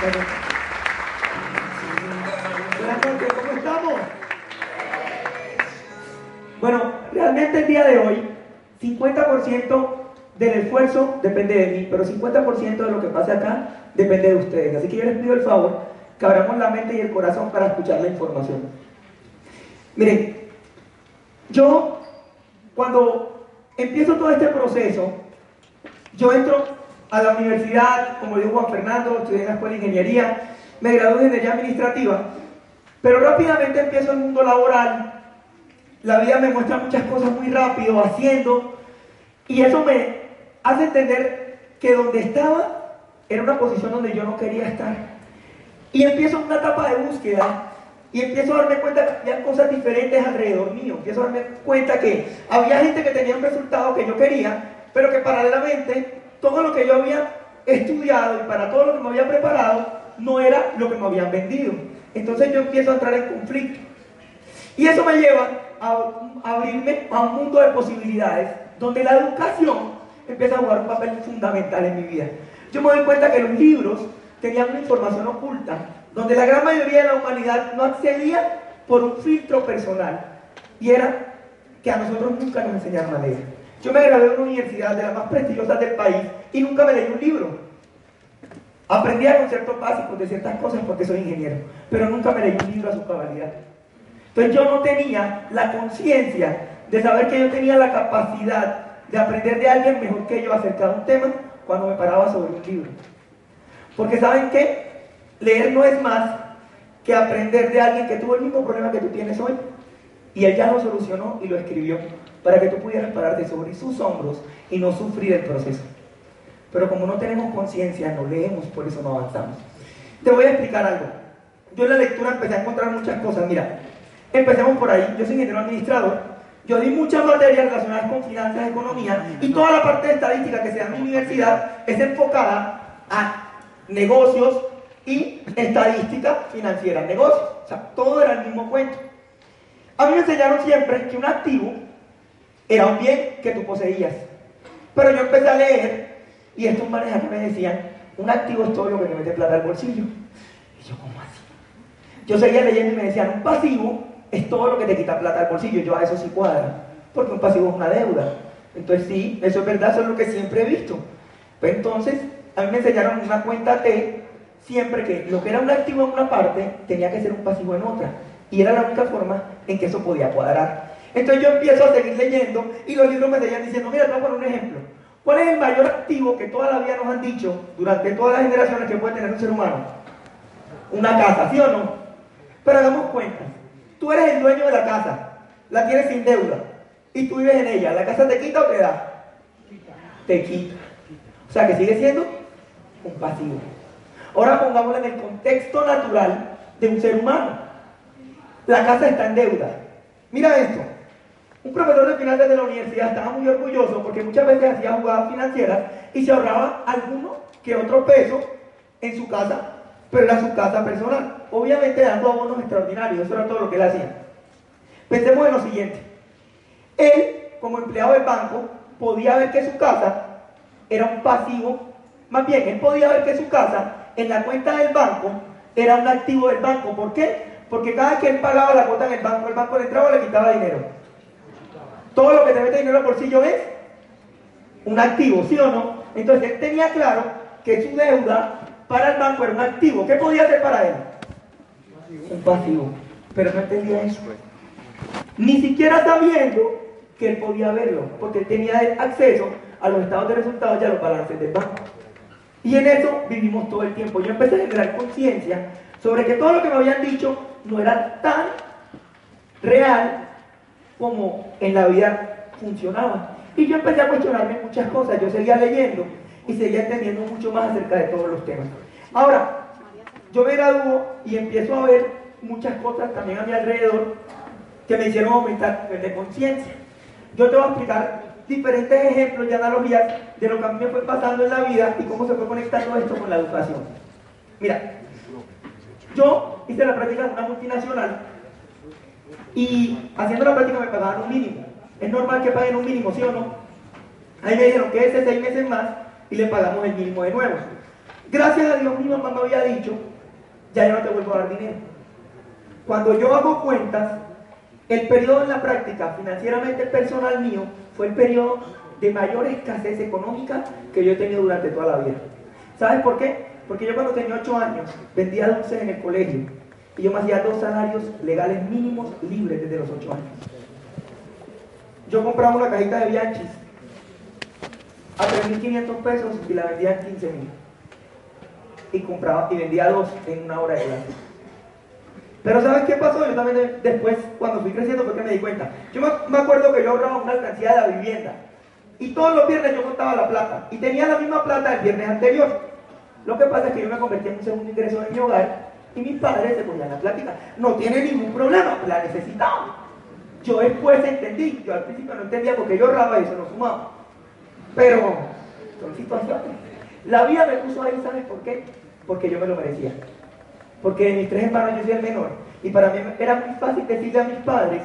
cbp.gov/careers. Buenas noches, ¿cómo estamos? Bueno, realmente el día de hoy, 50% del esfuerzo depende de mí, pero 50% de lo que pase acá depende de ustedes. Así que yo les pido el favor que abramos la mente y el corazón para escuchar la información. Miren, yo cuando empiezo todo este proceso, yo entro a la universidad, como dijo Juan Fernando, estudié en la escuela de ingeniería, me gradué de ingeniería administrativa, pero rápidamente empiezo el mundo laboral, la vida me muestra muchas cosas muy rápido, haciendo, y eso me hace entender que donde estaba era una posición donde yo no quería estar. Y empiezo una etapa de búsqueda y empiezo a darme cuenta que había cosas diferentes alrededor mío. Empiezo a darme cuenta que había gente que tenía un resultado que yo quería, pero que paralelamente todo lo que yo había estudiado y para todo lo que me había preparado no era lo que me habían vendido. Entonces yo empiezo a entrar en conflicto. Y eso me lleva a, abrirme a un mundo de posibilidades donde la educación empieza a jugar un papel fundamental en mi vida. Yo me doy cuenta que los libros tenían una información oculta, donde la gran mayoría de la humanidad no accedía por un filtro personal, y era que a nosotros nunca nos enseñaron a leer. Yo me gradué en una universidad de las más prestigiosas del país y nunca me leí un libro. Aprendía conceptos básicos de ciertas cosas porque soy ingeniero, pero nunca me leí un libro a su cabalidad. Entonces yo no tenía la conciencia de saber que yo tenía la capacidad de aprender de alguien mejor que yo acerca de un tema cuando me paraba sobre un libro. Porque saben qué? Leer no es más que aprender de alguien que tuvo el mismo problema que tú tienes hoy. Y él ya lo solucionó y lo escribió para que tú pudieras pararte sobre sus hombros y no sufrir el proceso. Pero como no tenemos conciencia, no leemos, por eso no avanzamos. Te voy a explicar algo. Yo en la lectura empecé a encontrar muchas cosas. Mira, empecemos por ahí. Yo soy ingeniero administrador. Yo di muchas materias relacionadas con finanzas, economía, y toda la parte de estadística que se da en mi universidad es enfocada a negocios y estadística financiera, negocios. O sea, todo era el mismo cuento. A mí me enseñaron siempre que un activo era un bien que tú poseías. Pero yo empecé a leer y estos manes que me decían, un activo es todo lo que te mete plata al bolsillo. Y yo, ¿cómo así? Yo seguía leyendo y me decían, un pasivo es todo lo que te quita plata al bolsillo. Yo a eso sí cuadra, porque un pasivo es una deuda. Entonces sí, eso es verdad, eso es lo que siempre he visto. Pues entonces, a mí me enseñaron una cuenta T, siempre que lo que era un activo en una parte tenía que ser un pasivo en otra. Y era la única forma en que eso podía cuadrar. Entonces yo empiezo a seguir leyendo y los libros me seguían diciendo, mira, te voy a poner un ejemplo. ¿Cuál es el mayor activo que toda la vida nos han dicho durante todas las generaciones que puede tener un ser humano? Una casa, ¿sí o no? Pero hagamos cuenta. Tú eres el dueño de la casa, la tienes sin deuda y tú vives en ella. ¿La casa te quita o te da? Te quita. O sea que sigue siendo un pasivo. Ahora pongámoslo en el contexto natural de un ser humano. La casa está en deuda. Mira esto. Un profesor de finanzas de la universidad estaba muy orgulloso porque muchas veces hacía jugadas financieras y se ahorraba alguno que otro peso en su casa, pero era su casa personal. Obviamente dando abonos extraordinarios, eso era todo lo que él hacía. Pensemos en lo siguiente. Él, como empleado del banco, podía ver que su casa era un pasivo, más bien, él podía ver que su casa en la cuenta del banco era un activo del banco. ¿Por qué? Porque cada vez que él pagaba la cuota en el banco, el banco le entraba y le quitaba dinero. Todo lo que te mete dinero al bolsillo es un activo, ¿sí o no? Entonces él tenía claro que su deuda para el banco era un activo. ¿Qué podía hacer para él? Un pasivo. Pero no entendía eso. Ni siquiera sabiendo que él podía verlo, porque él tenía acceso a los estados de resultados y a los balances del banco. Y en eso vivimos todo el tiempo. Yo empecé a generar conciencia sobre que todo lo que me habían dicho no era tan real como en la vida funcionaba. Y yo empecé a cuestionarme muchas cosas, yo seguía leyendo y seguía entendiendo mucho más acerca de todos los temas. Ahora, yo me gradúo y empiezo a ver muchas cosas también a mi alrededor que me hicieron aumentar de conciencia. Yo te voy a explicar diferentes ejemplos y analogías de lo que a mí me fue pasando en la vida y cómo se fue conectando esto con la educación. Mira, yo hice la práctica en una multinacional y haciendo la práctica me pagaban un mínimo. Es normal que paguen un mínimo, ¿sí o no? Ahí me dijeron que ese seis meses más y le pagamos el mínimo de nuevo. Gracias a Dios mi mamá me había dicho, ya yo no te vuelvo a dar dinero. Cuando yo hago cuentas, el periodo en la práctica financieramente personal mío fue el periodo de mayor escasez económica que yo he tenido durante toda la vida. ¿Sabes por qué? Porque yo cuando tenía 8 años vendía dulces en el colegio y yo me hacía dos salarios legales mínimos libres desde los 8 años. Yo compraba una cajita de Bianchis a 3.500 pesos y la vendía en 15.000. Y compraba y vendía dos en una hora de clase. Pero ¿sabes qué pasó? Yo también después, cuando fui creciendo, fue que me di cuenta. Yo me acuerdo que yo ahorraba una alcancía de la vivienda. Y todos los viernes yo contaba la plata. Y tenía la misma plata el viernes anterior. Lo que pasa es que yo me convertí en un segundo ingreso en mi hogar y mis padres se ponían la plática. No tiene ningún problema, la necesitaba. Yo después entendí, yo al principio no entendía porque yo ahorraba y eso no sumaba. Pero son situaciones. La vida me puso ahí, ¿sabes por qué? Porque yo me lo merecía. Porque de mis tres hermanos yo soy el menor. Y para mí era muy fácil decirle a mis padres,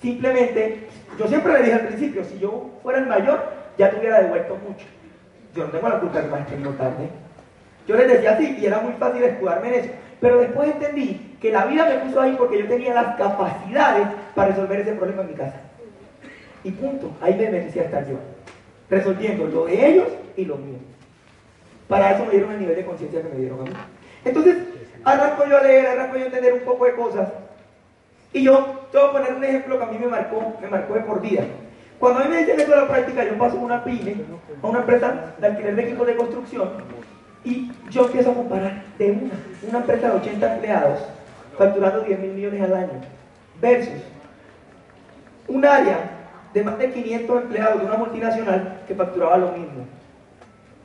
simplemente, yo siempre le dije al principio, si yo fuera el mayor, ya te hubiera devuelto mucho. Yo no tengo la culpa del maestro no tarde. Yo les decía así y era muy fácil escudarme en eso. Pero después entendí que la vida me puso ahí porque yo tenía las capacidades para resolver ese problema en mi casa. Y punto, ahí me merecía estar yo, resolviendo lo de ellos y lo mío. Para eso me dieron el nivel de conciencia que me dieron a mí. Entonces, arranco yo a leer, arranco yo a entender un poco de cosas. Y yo te voy poner un ejemplo que a mí me marcó, me marcó de por vida. Cuando a mí me dicen esto de la práctica, yo paso una pyme, a una empresa de alquiler de equipos de construcción, y yo empiezo a comparar de una, una empresa de 80 empleados, facturando 10 mil millones al año, versus un área de más de 500 empleados de una multinacional que facturaba lo mismo.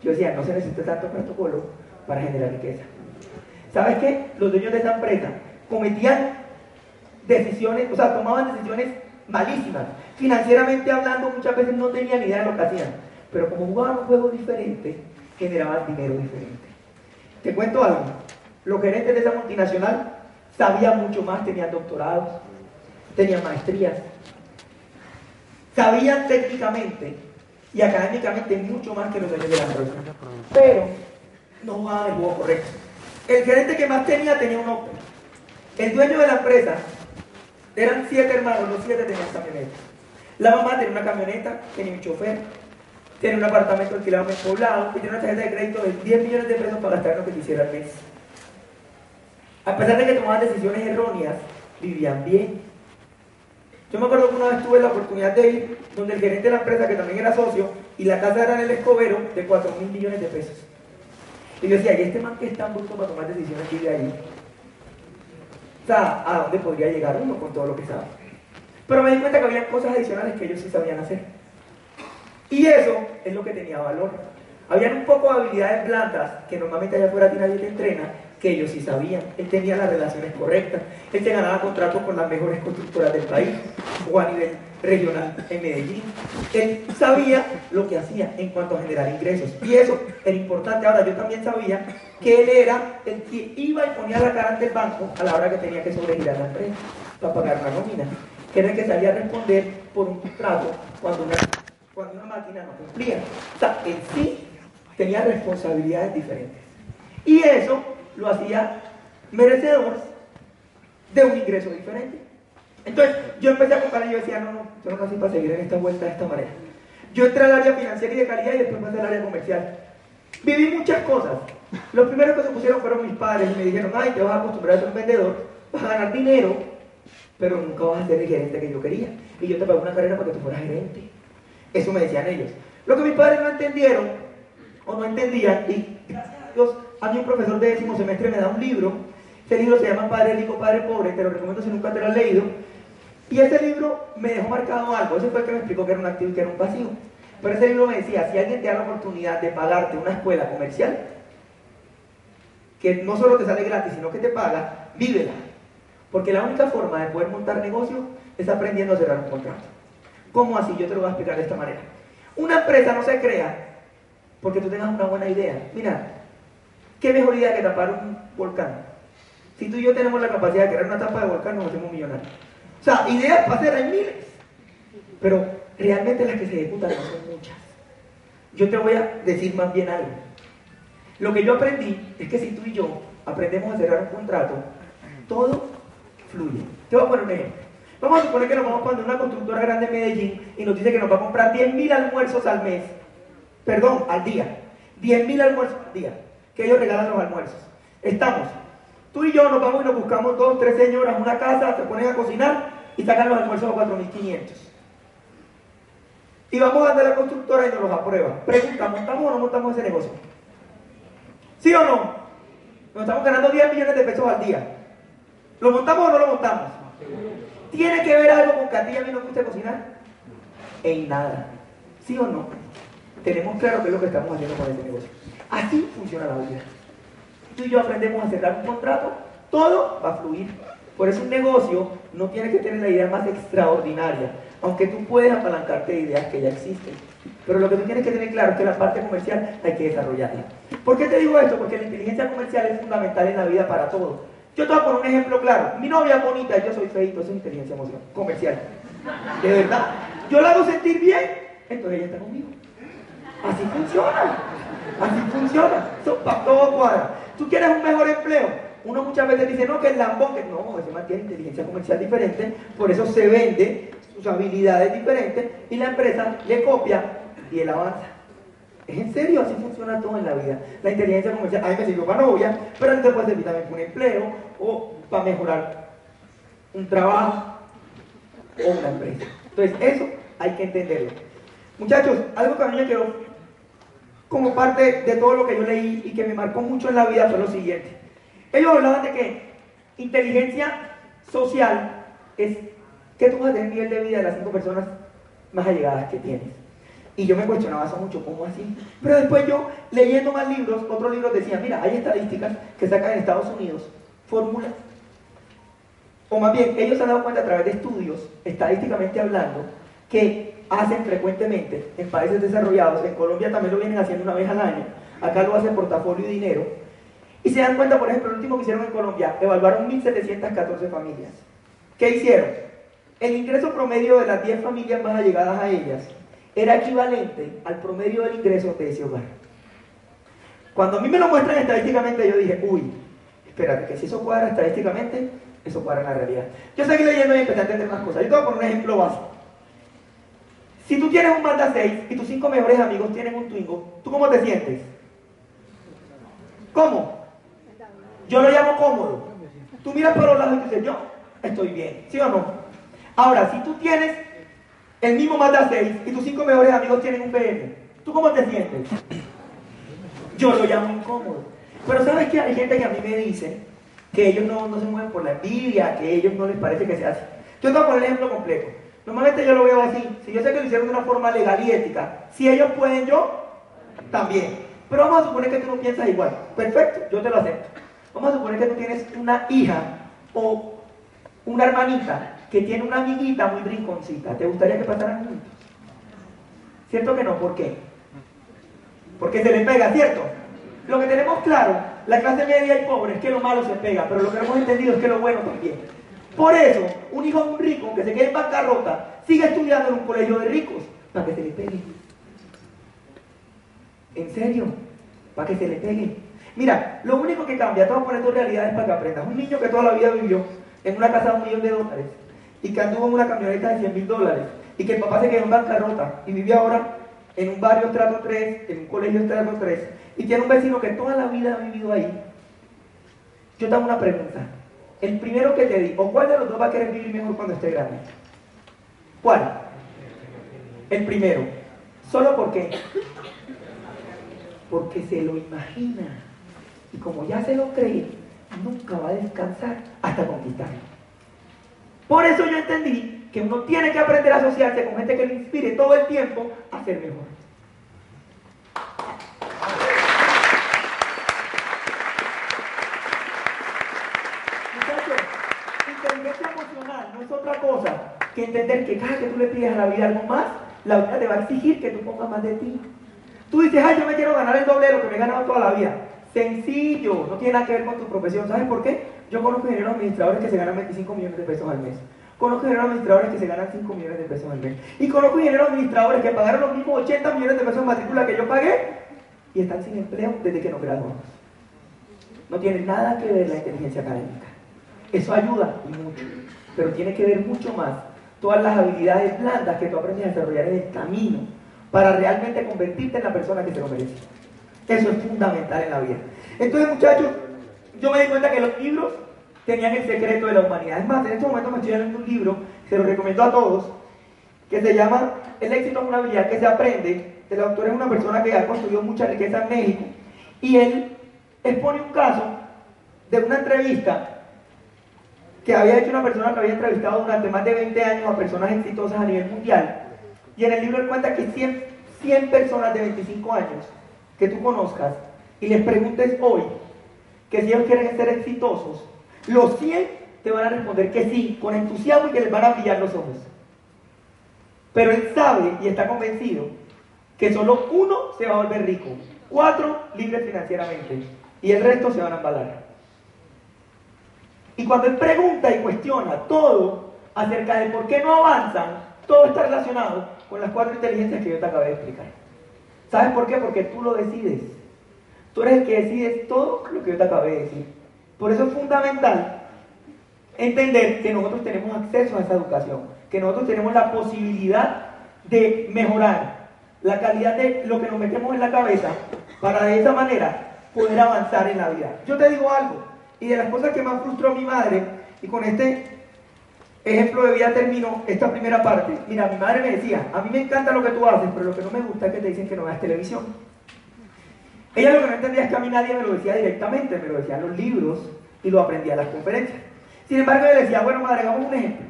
Yo decía, no se necesita tanto protocolo para generar riqueza. ¿Sabes qué? Los dueños de esa empresa cometían decisiones, o sea, tomaban decisiones malísimas. Financieramente hablando, muchas veces no tenían idea de lo que hacían. Pero como jugaban un juego diferente, generaban dinero diferente. Te cuento algo. Los gerentes de esa multinacional sabían mucho más, tenían doctorados, tenían maestrías, sabían técnicamente y académicamente mucho más que los dueños de la empresa. Pero no jugaban el juego correcto. El gerente que más tenía tenía un Opel. El dueño de la empresa eran siete hermanos, los siete tenían camioneta. La mamá tenía una camioneta, tenía un chofer, tenía un apartamento alquilado en poblado y tenía una tarjeta de crédito de 10 millones de pesos para gastar lo que quisiera al mes. A pesar de que tomaban decisiones erróneas, vivían bien. Yo me acuerdo que una vez tuve la oportunidad de ir donde el gerente de la empresa, que también era socio, y la casa era en el escobero de 4 mil millones de pesos. Y yo decía, ¿y este man que es tan bruto para tomar decisiones vive ahí? O sea, ¿a dónde podría llegar uno con todo lo que sabe? Pero me di cuenta que había cosas adicionales que ellos sí sabían hacer. Y eso es lo que tenía valor. Habían un poco de habilidades blandas que normalmente allá afuera nadie te entrena, que ellos sí sabían. Él tenía las relaciones correctas. Él te ganaba contratos con las mejores constructoras del país o a nivel regional en Medellín. Él sabía lo que hacía en cuanto a generar ingresos. Y eso era importante. Ahora, yo también sabía que él era el que iba y ponía la cara ante el banco a la hora que tenía que sobregirar la empresa para pagar la nómina. Que era el que salía a responder por un contrato cuando una, cuando una máquina no cumplía. O sea, él sí tenía responsabilidades diferentes. Y eso lo hacía merecedor de un ingreso diferente. Entonces, yo empecé a comparar y yo decía, no, no, yo no nací para seguir en esta vuelta de esta manera. Yo entré al área financiera y de calidad y después pasé al área comercial. Viví muchas cosas. Los primeros que se pusieron fueron mis padres y me dijeron, ay, te vas a acostumbrar a ser un vendedor, vas a ganar dinero, pero nunca vas a ser el gerente que yo quería. Y yo te pago una carrera para que tú fueras gerente. Eso me decían ellos. Lo que mis padres no entendieron o no entendían, y gracias a Dios, a mí un profesor de décimo semestre me da un libro. Este libro se llama Padre Rico, Padre Pobre, te lo recomiendo si nunca te lo has leído. Y ese libro me dejó marcado algo. Ese fue el que me explicó que era un activo y que era un pasivo. Pero ese libro me decía, si alguien te da la oportunidad de pagarte una escuela comercial, que no solo te sale gratis, sino que te paga, vívela. Porque la única forma de poder montar negocio es aprendiendo a cerrar un contrato. ¿Cómo así? Yo te lo voy a explicar de esta manera. Una empresa no se crea porque tú tengas una buena idea. Mira, ¿qué mejor idea que tapar un volcán? Si tú y yo tenemos la capacidad de crear una tapa de volcán, nos hacemos millonarios. O sea, ideas para hacer hay miles. Pero realmente las que se ejecutan no son muchas. Yo te voy a decir más bien algo. Lo que yo aprendí es que si tú y yo aprendemos a cerrar un contrato, todo fluye. Te voy a poner un ejemplo. Vamos a suponer que nos vamos a una constructora grande en Medellín y nos dice que nos va a comprar 10.000 almuerzos al mes. Perdón, al día. 10.000 almuerzos al día. Que ellos regalan los almuerzos. Estamos. Tú y yo nos vamos y nos buscamos dos, tres señoras, una casa, se ponen a cocinar y sacan los almuerzos a 4.500. Y vamos a la constructora y nos los aprueba. Pregunta, ¿montamos o no montamos ese negocio? ¿Sí o no? Nos estamos ganando 10 millones de pesos al día. ¿Lo montamos o no lo montamos? ¿Tiene que ver algo con que a ti a mí nos gusta cocinar? En nada. ¿Sí o no? Tenemos claro qué es lo que estamos haciendo con este negocio. Así funciona la vida. Tú y yo aprendemos a cerrar un contrato, todo va a fluir. Por eso un negocio no tiene que tener la idea más extraordinaria, aunque tú puedes apalancarte de ideas que ya existen. Pero lo que tú tienes que tener claro es que la parte comercial hay que desarrollarla. ¿Por qué te digo esto? Porque la inteligencia comercial es fundamental en la vida para todo. Yo te voy a poner un ejemplo claro. Mi novia es bonita, yo soy feito, eso es inteligencia comercial. De verdad. Yo la hago sentir bien, entonces ella está conmigo. Así funciona. Así funciona. Eso para todo cuadra. Tú quieres un mejor empleo. Uno muchas veces dice, no, que el lambón, que no, ese man tiene inteligencia comercial diferente, por eso se vende sus habilidades diferentes y la empresa le copia y él avanza. Es en serio, así funciona todo en la vida. La inteligencia comercial, a mí me sirvió para novia, pero a te puede servir también para un empleo o para mejorar un trabajo o una empresa. Entonces, eso hay que entenderlo. Muchachos, algo que a mí me quedó como parte de todo lo que yo leí y que me marcó mucho en la vida fue lo siguiente. Ellos hablaban de que inteligencia social es que tú vas a tener nivel de vida de las cinco personas más allegadas que tienes. Y yo me cuestionaba eso mucho, ¿cómo así? Pero después yo, leyendo más libros, otros libros decían, mira, hay estadísticas que sacan en Estados Unidos, fórmulas, o más bien, ellos se han dado cuenta a través de estudios, estadísticamente hablando, que hacen frecuentemente en países desarrollados, en Colombia también lo vienen haciendo una vez al año, acá lo hacen portafolio y dinero, y se dan cuenta, por ejemplo, el último que hicieron en Colombia, evaluaron 1.714 familias. ¿Qué hicieron? El ingreso promedio de las 10 familias más allegadas a ellas era equivalente al promedio del ingreso de ese hogar. Cuando a mí me lo muestran estadísticamente, yo dije, uy, espérate, que si eso cuadra estadísticamente, eso cuadra en la realidad. Yo seguí leyendo y empecé a entender más cosas. Yo te voy a poner un ejemplo básico. Si tú tienes un Mazda 6 y tus cinco mejores amigos tienen un Twingo, ¿tú cómo te sientes? ¿Cómo? Yo lo llamo cómodo. Tú miras por los lados y dices, yo estoy bien, ¿sí o no? Ahora, si tú tienes el mismo Mazda 6 y tus cinco mejores amigos tienen un BM, ¿tú cómo te sientes? Yo lo llamo incómodo. Pero ¿sabes que Hay gente que a mí me dice que ellos no, no se mueven por la envidia, que a ellos no les parece que se hace. Yo te voy a poner el ejemplo completo. Normalmente yo lo veo así. Si yo sé que lo hicieron de una forma legal y ética, si ellos pueden, yo también. Pero vamos a suponer que tú no piensas igual. Perfecto, yo te lo acepto. Vamos a suponer que tú tienes una hija o una hermanita que tiene una amiguita muy brinconcita, ¿te gustaría que pasaran juntos? ¿Cierto que no? ¿Por qué? Porque se le pega, ¿cierto? Lo que tenemos claro, la clase media y pobre, es que lo malo se pega, pero lo que hemos entendido es que lo bueno también. Por eso, un hijo un rico que se quede en bancarrota sigue estudiando en un colegio de ricos para que se le pegue. ¿En serio? Para que se le pegue. Mira, lo único que cambia, te voy a poner tu realidades para que aprendas. Un niño que toda la vida vivió en una casa de un millón de dólares y que anduvo en una camioneta de 100 mil dólares y que el papá se quedó en bancarrota y vive ahora en un barrio estrato 3, en un colegio estrato 3 y tiene un vecino que toda la vida ha vivido ahí. Yo te hago una pregunta. El primero que te digo, ¿cuál de los dos va a querer vivir mejor cuando esté grande? ¿Cuál? El primero. ¿Solo por qué? Porque se lo imagina. Y como ya se lo cree, nunca va a descansar hasta conquistarlo. Por eso yo entendí que uno tiene que aprender a asociarse con gente que le inspire todo el tiempo a ser mejor. Inteligencia emocional no es otra cosa que entender que cada que tú le pides a la vida algo más, la vida te va a exigir que tú pongas más de ti. Tú dices, ay, yo me quiero ganar el doble de lo que me he ganado toda la vida. Sencillo, no tiene nada que ver con tu profesión. ¿Sabes por qué? Yo conozco ingenieros administradores que se ganan 25 millones de pesos al mes. Conozco ingenieros administradores que se ganan 5 millones de pesos al mes. Y conozco ingenieros administradores que pagaron los mismos 80 millones de pesos en matrícula que yo pagué y están sin empleo desde que nos graduamos. No tiene nada que ver la inteligencia académica. Eso ayuda y mucho, pero tiene que ver mucho más todas las habilidades blandas que tú aprendes a desarrollar en el camino para realmente convertirte en la persona que se lo merece. Eso es fundamental en la vida. Entonces, muchachos, yo me di cuenta que los libros tenían el secreto de la humanidad. Es más, en este momento me estoy leyendo un libro, se lo recomiendo a todos, que se llama El éxito es una habilidad que se aprende. El autor es una persona que ha construido mucha riqueza en México. Y él expone un caso de una entrevista que había hecho una persona que había entrevistado durante más de 20 años a personas exitosas a nivel mundial. Y en el libro él cuenta que 100, 100 personas de 25 años que tú conozcas y les preguntes hoy que si ellos quieren ser exitosos, los 100 te van a responder que sí, con entusiasmo y que les van a brillar los ojos. Pero él sabe y está convencido que solo uno se va a volver rico, cuatro libres financieramente y el resto se van a embalar. Y cuando él pregunta y cuestiona todo acerca de por qué no avanzan, todo está relacionado con las cuatro inteligencias que yo te acabé de explicar. ¿Sabes por qué? Porque tú lo decides. Tú eres el que decides todo lo que yo te acabé de decir. Por eso es fundamental entender que nosotros tenemos acceso a esa educación, que nosotros tenemos la posibilidad de mejorar la calidad de lo que nos metemos en la cabeza para de esa manera poder avanzar en la vida. Yo te digo algo, y de las cosas que más frustró a mi madre, y con este ejemplo de vida termino esta primera parte. Mira, mi madre me decía, a mí me encanta lo que tú haces, pero lo que no me gusta es que te dicen que no veas televisión. Ella lo que no entendía es que a mí nadie me lo decía directamente, me lo decían los libros y lo aprendía en las conferencias. Sin embargo, yo le decía, bueno, madre, hagamos un ejemplo.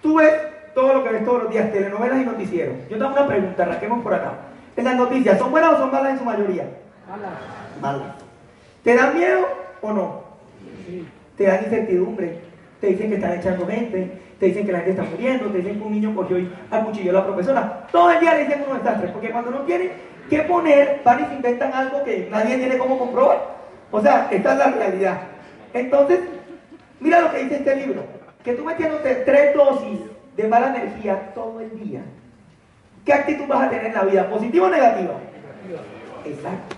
Tú ves todo lo que ves todos los días, telenovelas y noticieros. Yo tengo una pregunta, arranquemos por acá. ¿En las noticias son buenas o son malas en su mayoría? Malas. Malas. ¿Te dan miedo o no? Sí. ¿Te dan incertidumbre? Te dicen que están echando gente, te dicen que la gente está muriendo, te dicen que un niño cogió y acuchilló a la profesora. Todo el día le dicen unos desastres, porque cuando no tienen que poner, van y se inventan algo que nadie tiene cómo comprobar. O sea, esta es la realidad. Entonces, mira lo que dice este libro, que tú metiéndote tres dosis de mala energía todo el día, ¿qué actitud vas a tener en la vida? ¿Positiva o negativa? Exacto.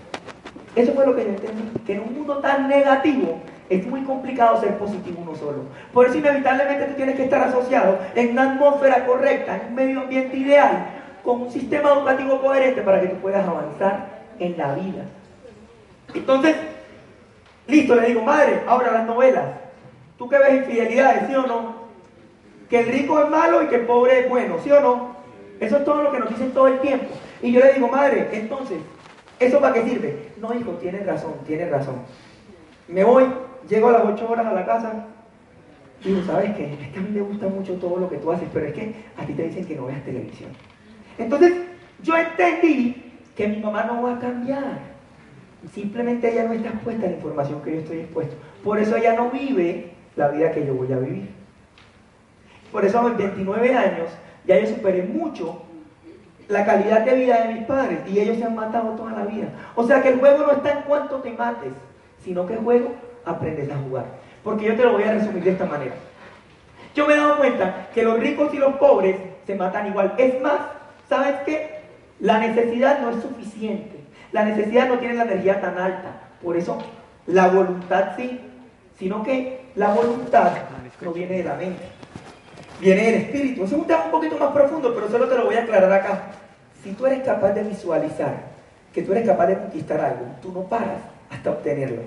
Eso fue lo que yo entendí, que en un mundo tan negativo es muy complicado ser positivo uno solo. Por eso inevitablemente tú tienes que estar asociado en una atmósfera correcta, en un medio ambiente ideal, con un sistema educativo coherente para que tú puedas avanzar en la vida. Entonces, listo, le digo, madre, ahora las novelas. ¿Tú qué ves infidelidades, sí o no? Que el rico es malo y que el pobre es bueno, ¿sí o no? Eso es todo lo que nos dicen todo el tiempo. Y yo le digo, madre, entonces, ¿eso para qué sirve? No, hijo, tienes razón, tienes razón. Me voy, llego a las 8 horas a la casa, digo, ¿sabes qué? Es que a mí me gusta mucho todo lo que tú haces, pero es que a ti te dicen que no veas televisión. Entonces, yo entendí que mi mamá no va a cambiar. Simplemente ella no está expuesta a la información que yo estoy expuesto. Por eso ella no vive la vida que yo voy a vivir. Por eso a mis 29 años ya yo superé mucho la calidad de vida de mis padres y ellos se han matado toda la vida. O sea que el juego no está en cuanto te mates, sino que el juego aprendes a jugar. Porque yo te lo voy a resumir de esta manera. Yo me he dado cuenta que los ricos y los pobres se matan igual. Es más, ¿sabes qué? La necesidad no es suficiente. La necesidad no tiene la energía tan alta. Por eso la voluntad sí, sino que la voluntad no viene de la mente, viene del espíritu. Eso es un tema un poquito más profundo, pero solo te lo voy a aclarar acá. Si tú eres capaz de visualizar que tú eres capaz de conquistar algo, tú no paras hasta obtenerlo.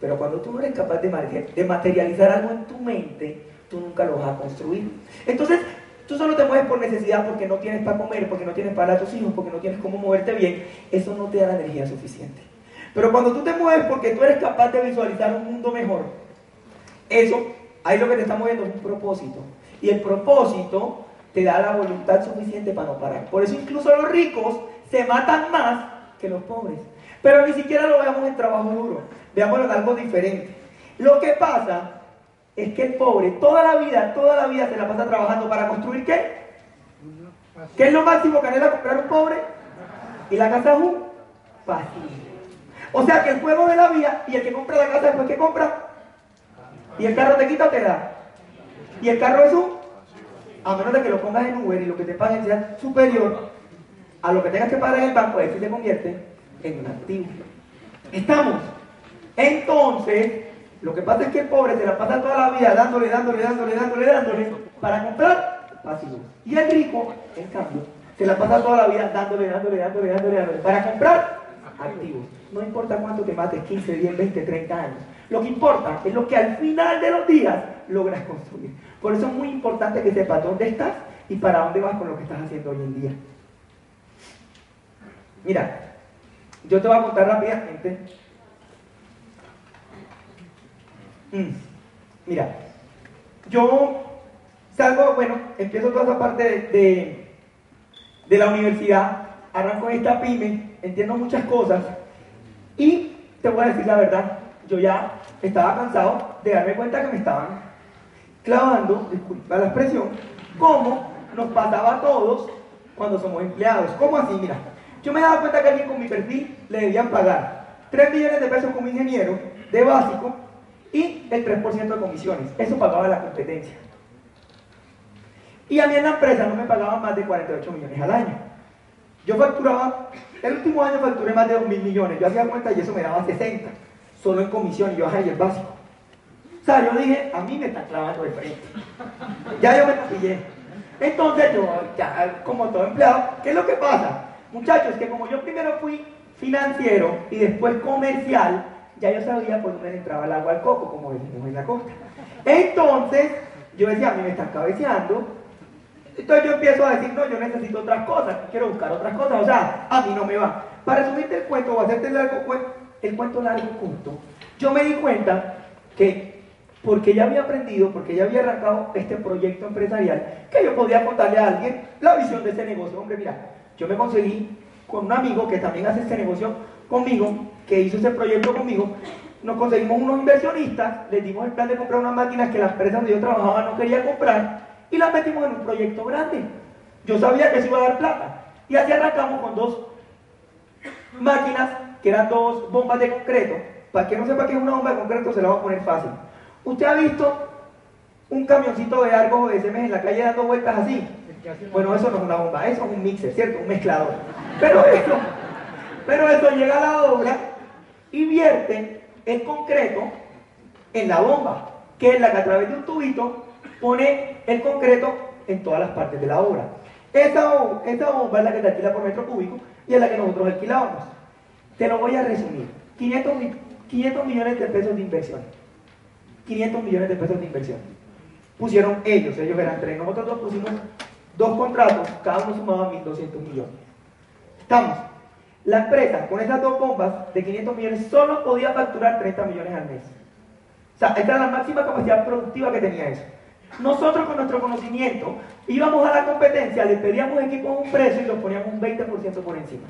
Pero cuando tú no eres capaz de materializar algo en tu mente, tú nunca lo vas a construir. Entonces, tú solo te mueves por necesidad porque no tienes para comer, porque no tienes para tus hijos, porque no tienes cómo moverte bien. Eso no te da la energía suficiente. Pero cuando tú te mueves porque tú eres capaz de visualizar un mundo mejor, eso, ahí lo que te está moviendo es un propósito. Y el propósito te da la voluntad suficiente para no parar. Por eso incluso los ricos se matan más que los pobres. Pero ni siquiera lo veamos en trabajo duro. Veámoslo en algo diferente. Lo que pasa es que el pobre toda la vida, toda la vida se la pasa trabajando para construir qué? ¿Qué es lo máximo que anhela comprar un pobre? Y la casa es un fácil. O sea que el juego de la vida y el que compra la casa después que compra. Y el carro te quita te da. Y el carro es un. A menos de que lo pongas en Uber y lo que te paguen sea superior a lo que tengas que pagar en el banco, eso se convierte en un activo. Estamos. Entonces, lo que pasa es que el pobre se la pasa toda la vida dándole, dándole, dándole, dándole, dándole para comprar pasivo. Y el rico, en cambio, se la pasa toda la vida dándole, dándole, dándole, dándole, dándole para comprar activos. No importa cuánto te mates, 15, 10, 20, 30 años. Lo que importa es lo que al final de los días logras construir. Por eso es muy importante que sepas dónde estás y para dónde vas con lo que estás haciendo hoy en día. Mira, yo te voy a contar rápidamente. Mm, mira, yo salgo, bueno, empiezo toda esa parte de, de la universidad, arranco esta pyme, entiendo muchas cosas y te voy a decir la verdad, yo ya estaba cansado de darme cuenta que me estaban clavando, disculpa la expresión, como nos pasaba a todos cuando somos empleados. ¿Cómo así? Mira, yo me daba cuenta que alguien con mi perfil le debían pagar 3 millones de pesos como ingeniero de básico y el 3% de comisiones. Eso pagaba la competencia. Y a mí en la empresa no me pagaban más de 48 millones al año. Yo facturaba, el último año facturé más de 2 mil millones. Yo hacía cuenta y eso me daba 60, solo en comisión y yo ahí el básico. O sea, yo dije, a mí me están clavando de frente. Ya yo me pillé. Entonces yo, ya como todo empleado, ¿qué es lo que pasa? Muchachos, que como yo primero fui financiero y después comercial, ya yo sabía por dónde entraba el agua al coco, como decimos en la costa. Entonces, yo decía, a mí me están cabeceando, entonces yo empiezo a decir, no, yo necesito otras cosas, quiero buscar otras cosas, o sea, a mí no me va. Para resumirte el cuento o hacerte el, largo, el cuento largo corto, yo me di cuenta que porque ya había aprendido, porque ya había arrancado este proyecto empresarial, que yo podía contarle a alguien la visión de ese negocio. Hombre, mira, yo me conseguí con un amigo que también hace este negocio conmigo, que hizo ese proyecto conmigo, nos conseguimos unos inversionistas, les dimos el plan de comprar unas máquinas que la empresa donde yo trabajaba no quería comprar, y la metimos en un proyecto grande. Yo sabía que se iba a dar plata. Y así arrancamos con dos máquinas que eran dos bombas de concreto. Para que no sepa qué es una bomba de concreto, se la voy a poner fácil. ¿Usted ha visto un camioncito de Argos o de en la calle dando vueltas así? Bueno, eso no es una bomba, eso es un mixer, ¿cierto? Un mezclador. Pero eso, pero eso llega a la obra y vierte el concreto en la bomba, que es la que a través de un tubito pone el concreto en todas las partes de la obra. Esta, bomba es la que te alquila por metro cúbico y es la que nosotros alquilábamos. Te lo voy a resumir. 500, 500 millones de pesos de inversión. 500 millones de pesos de inversión. Pusieron ellos, ellos eran tres. Nosotros dos pusimos dos contratos, cada uno sumaba 1.200 millones. Estamos. La empresa, con esas dos bombas de 500 millones, solo podía facturar 30 millones al mes. O sea, esta era la máxima capacidad productiva que tenía eso. Nosotros con nuestro conocimiento íbamos a la competencia, le pedíamos equipos a un precio y los poníamos un 20% por encima.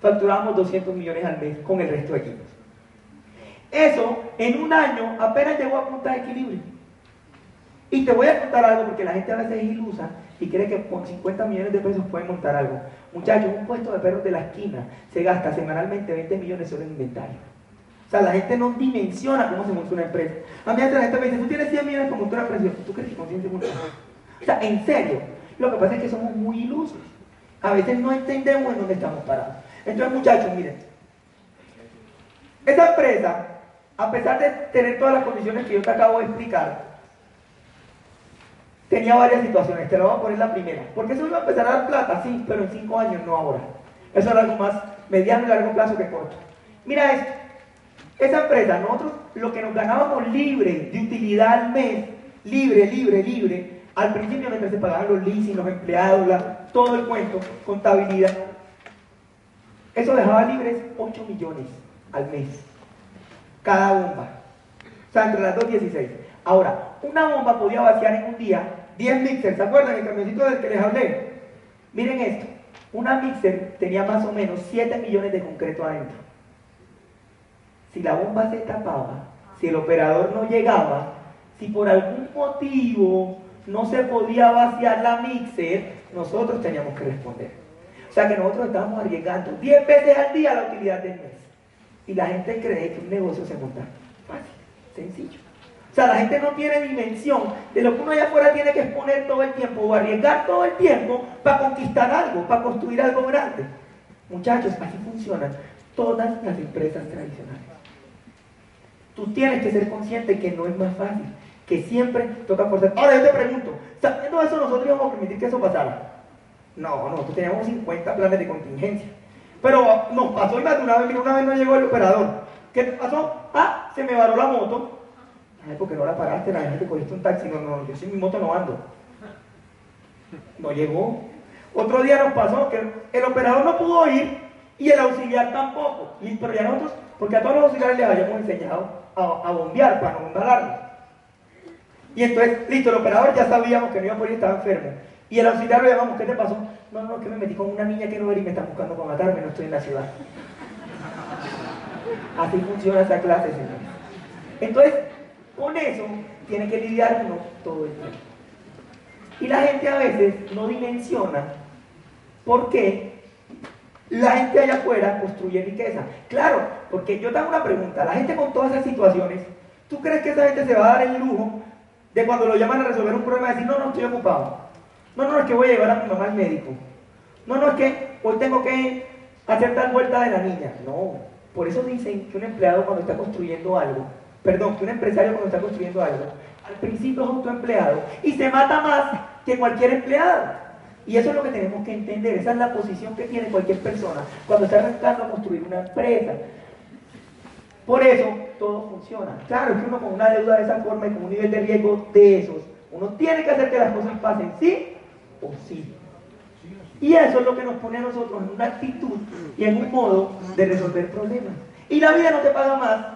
Facturábamos 200 millones al mes con el resto de equipos. Eso en un año apenas llegó a punta de equilibrio. Y te voy a contar algo porque la gente a veces es ilusa y cree que con 50 millones de pesos pueden montar algo. Muchachos, un puesto de perros de la esquina se gasta semanalmente 20 millones solo en inventario. O sea, la gente no dimensiona cómo se monta una empresa. A mí la gente me dice, tú tienes 100 millones para montar una empresa. ¿Tú crees que con 100 O sea, en serio. Lo que pasa es que somos muy ilusos. A veces no entendemos en dónde estamos parados. Entonces, muchachos, miren. Esa empresa, a pesar de tener todas las condiciones que yo te acabo de explicar, tenía varias situaciones. Te lo voy a poner la primera. Porque eso iba a empezar a dar plata, sí, pero en 5 años, no ahora. Eso era algo más mediano y largo plazo que corto. Mira esto. Esa empresa, nosotros lo que nos ganábamos libre de utilidad al mes, libre, libre, libre, al principio mientras se pagaban los leasing, los empleados, todo el cuento, contabilidad, eso dejaba libres 8 millones al mes, cada bomba. O sea, entre las 2 16. Ahora, una bomba podía vaciar en un día 10 mixers, ¿se acuerdan el camioncito del que les hablé? Miren esto, una mixer tenía más o menos 7 millones de concreto adentro. Si la bomba se tapaba, si el operador no llegaba, si por algún motivo no se podía vaciar la mixer, nosotros teníamos que responder. O sea que nosotros estamos arriesgando 10 veces al día la utilidad del mes. Y la gente cree que un negocio se monta fácil, sencillo. O sea, la gente no tiene dimensión de lo que uno allá afuera tiene que exponer todo el tiempo o arriesgar todo el tiempo para conquistar algo, para construir algo grande. Muchachos, así funcionan todas las empresas tradicionales. Tú tienes que ser consciente que no es más fácil, que siempre toca forzar. Ahora yo te pregunto, sabiendo eso nosotros íbamos a permitir que eso pasara. No, nosotros teníamos 50 planes de contingencia. Pero nos pasó y más una vez, una vez no llegó el operador. ¿Qué pasó? Ah, se me varó la moto. Ay, porque no la paraste, la gente cogiste un taxi. No, no, yo sin mi moto no ando. No llegó. Otro día nos pasó que el operador no pudo ir y el auxiliar tampoco. Y, pero ya nosotros, porque a todos los auxiliares les habíamos enseñado a, bombear para no embalarnos. Y entonces, listo, el operador ya sabíamos que no iba a poder estaba enfermo. Y el auxiliar le llamamos, ¿qué te pasó? No, no, que me metí con una niña que no era y me está buscando para matarme, no estoy en la ciudad. Así funciona esa clase, señores. Entonces, con eso tiene que lidiar uno todo el tiempo. Y la gente a veces no dimensiona por qué la gente allá afuera construye riqueza. Claro, porque yo te hago una pregunta. La gente con todas esas situaciones, ¿tú crees que esa gente se va a dar el lujo de cuando lo llaman a resolver un problema decir, no, no, estoy ocupado? No, no, es que voy a llevar a mi mamá al médico. No, no, es que hoy tengo que hacer tal vuelta de la niña. No, por eso dicen que un empleado cuando está construyendo algo, perdón, que un empresario cuando está construyendo algo, al principio es autoempleado y se mata más que cualquier empleado. Y eso es lo que tenemos que entender, esa es la posición que tiene cualquier persona cuando está arrancando a construir una empresa. Por eso todo funciona. Claro, que uno con una deuda de esa forma y con un nivel de riesgo de esos, uno tiene que hacer que las cosas pasen, ¿sí o sí? Y eso es lo que nos pone a nosotros en una actitud y en un modo de resolver problemas. Y la vida no te paga más,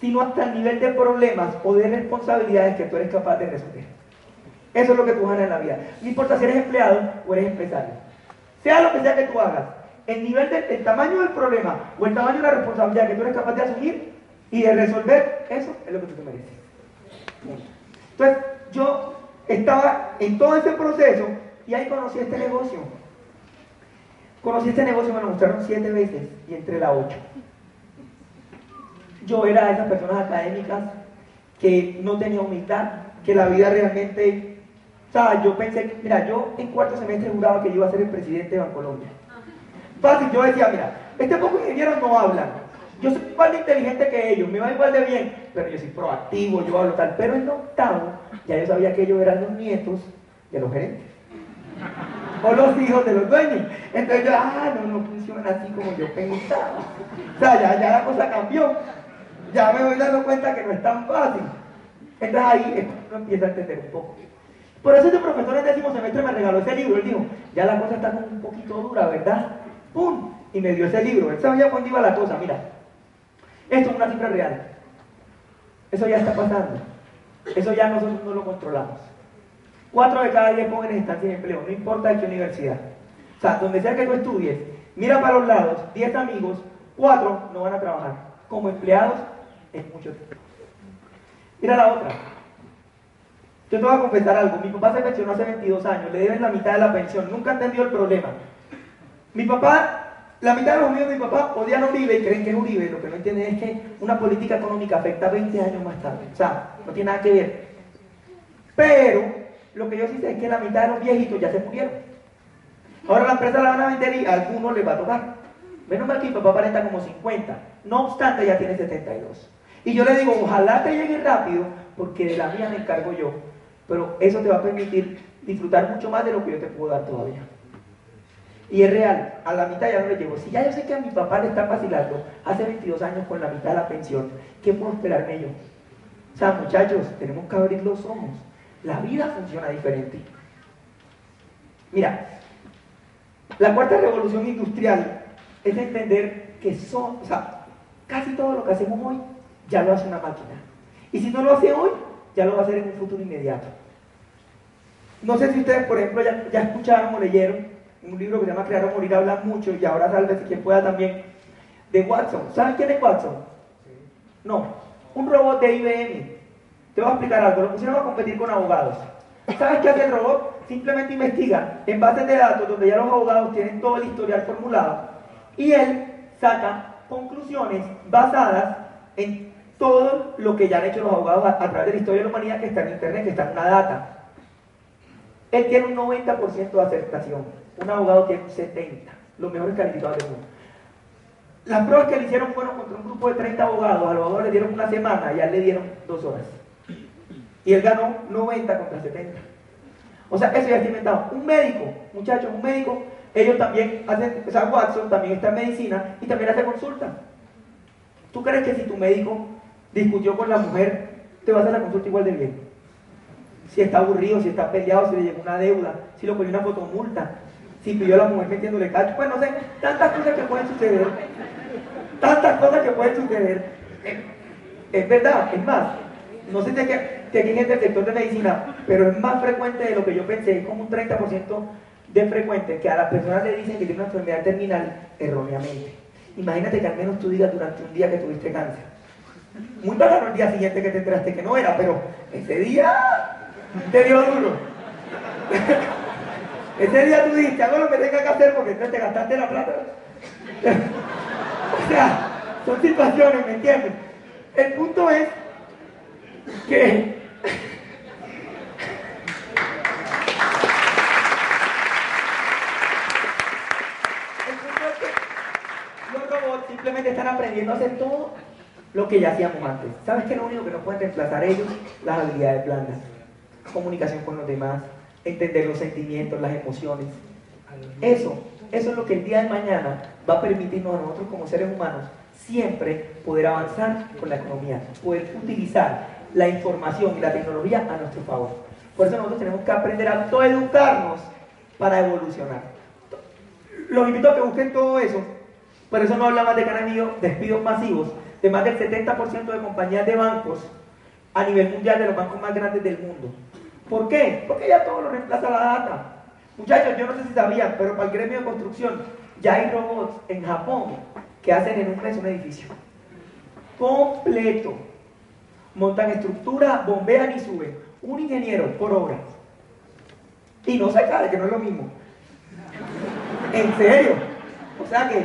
sino hasta el nivel de problemas o de responsabilidades que tú eres capaz de resolver. Eso es lo que tú ganas en la vida. No importa si eres empleado o eres empresario. Sea lo que sea que tú hagas, el nivel del tamaño del problema o el tamaño de la responsabilidad que tú eres capaz de asumir y de resolver, eso es lo que tú te mereces. Entonces, yo estaba en todo ese proceso y ahí conocí este negocio. Conocí este negocio, me lo mostraron siete veces y entre la ocho. Yo era de esas personas académicas que no tenía humildad, que la vida realmente... O sea, yo pensé, mira, yo en cuarto semestre juraba que yo iba a ser el presidente de Bancolombia. Fácil, yo decía, mira, este poco ingenieros no hablan. Yo soy igual de inteligente que ellos, me va igual de bien, pero yo soy proactivo, yo hablo tal. Pero en octavo, ya yo sabía que ellos eran los nietos de los gerentes. O los hijos de los dueños. Entonces yo, ah, no, no funciona así como yo pensaba. O sea, ya, ya la cosa cambió. Ya me voy dando cuenta que no es tan fácil. Entonces ahí uno empieza a entender un poco. Por eso este profesor en décimo semestre me regaló ese libro. Él dijo, ya la cosa está un poquito dura, ¿verdad? ¡Pum! Y me dio ese libro. Él sabía cuándo iba la cosa. Mira, esto es una cifra real. Eso ya está pasando. Eso ya nosotros no lo controlamos. Cuatro de cada diez jóvenes están sin empleo, no importa de qué universidad. O sea, donde sea que tú estudies, mira para los lados, diez amigos, cuatro no van a trabajar. Como empleados, es mucho tiempo. Mira la otra. Yo te voy a confesar algo. Mi papá se pensionó hace 22 años, le deben la mitad de la pensión, nunca entendió el problema. Mi papá la mitad de los amigos de mi papá odian a Uribe y creen que es Uribe. Lo que no entienden es que una política económica afecta 20 años más tarde. O sea, no tiene nada que ver. Pero lo que yo sí sé es que la mitad de los viejitos ya se murieron. Ahora la empresa la van a vender y a algunos les va a tocar. Menos mal que mi papá aparenta como 50. No obstante, ya tiene 72. Y yo le digo, ojalá te llegue rápido, porque de la mía me encargo yo. Pero eso te va a permitir disfrutar mucho más de lo que yo te puedo dar todavía. Y es real, a la mitad ya no le llego. Si ya yo sé que a mi papá le están vacilando hace 22 años con la mitad de la pensión, ¿qué puedo esperarme yo? O sea, muchachos, tenemos que abrir los ojos. La vida funciona diferente. Mira, la cuarta revolución industrial es entender que son, o sea, casi todo lo que hacemos hoy ya lo hace una máquina. Y si no lo hace hoy, ya lo va a hacer en un futuro inmediato. No sé si ustedes, por ejemplo, ya, escucharon o leyeron un libro que se llama Crear o Morir, habla mucho y ahora tal vez quien pueda también, de Watson. ¿Saben quién es Watson? No, un robot de IBM. Te voy a explicar algo, lo pusieron a competir con abogados. ¿Sabes qué hace el robot? Simplemente investiga en bases de datos donde ya los abogados tienen todo el historial formulado y él saca conclusiones basadas en todo lo que ya han hecho los abogados a, través de la historia de la humanidad que está en internet, que está en una data. Él tiene un 90% de aceptación, un abogado tiene un 70%, los mejores calificados del mundo. Las pruebas que le hicieron fueron contra un grupo de 30 abogados, a los abogados le dieron una semana y a le dieron dos horas. Y él ganó 90 contra 70. O sea, eso ya está inventado. Un médico, muchachos, un médico, ellos también hacen, o sea, Watson también está en medicina y también hace consulta. ¿Tú crees que si tu médico discutió con la mujer, te va a la consulta igual de bien? Si está aburrido, si está peleado, si le llegó una deuda, si lo pone una fotomulta, si pidió a la mujer metiéndole cacho, pues no sé, tantas cosas que pueden suceder. Tantas cosas que pueden suceder. Es verdad, es más, no sé si aquí, gente del sector de medicina, pero es más frecuente de lo que yo pensé, es como un 30% de frecuente que a las personas le dicen que tienen una enfermedad terminal erróneamente. Imagínate que al menos tú digas durante un día que tuviste cáncer. Muy bacano el día siguiente que te enteraste que no era, pero ese día te dio duro. ese día tú dijiste, hago lo que tenga que hacer porque te gastaste la plata. o sea, son situaciones, ¿me entiendes? El punto es que simplemente están aprendiendo a hacer todo lo que ya hacíamos antes. ¿Sabes qué lo único que no pueden reemplazar ellos? Las habilidades blandas. Comunicación con los demás, entender los sentimientos, las emociones. Eso, eso es lo que el día de mañana va a permitirnos a nosotros como seres humanos siempre poder avanzar con la economía, poder utilizar la información y la tecnología a nuestro favor. Por eso nosotros tenemos que aprender a autoeducarnos para evolucionar. Los invito a que busquen todo eso. Por eso no hablamos de canal despidos masivos de más del 70% de compañías de bancos a nivel mundial, de los bancos más grandes del mundo. ¿Por qué? Porque ya todo lo reemplaza la data. Muchachos, yo no sé si sabían, pero para el gremio de construcción ya hay robots en Japón que hacen en un mes un edificio. Completo montan estructura, bombean y suben. Un ingeniero por obra. Y no se cae, que no es lo mismo. En serio. O sea que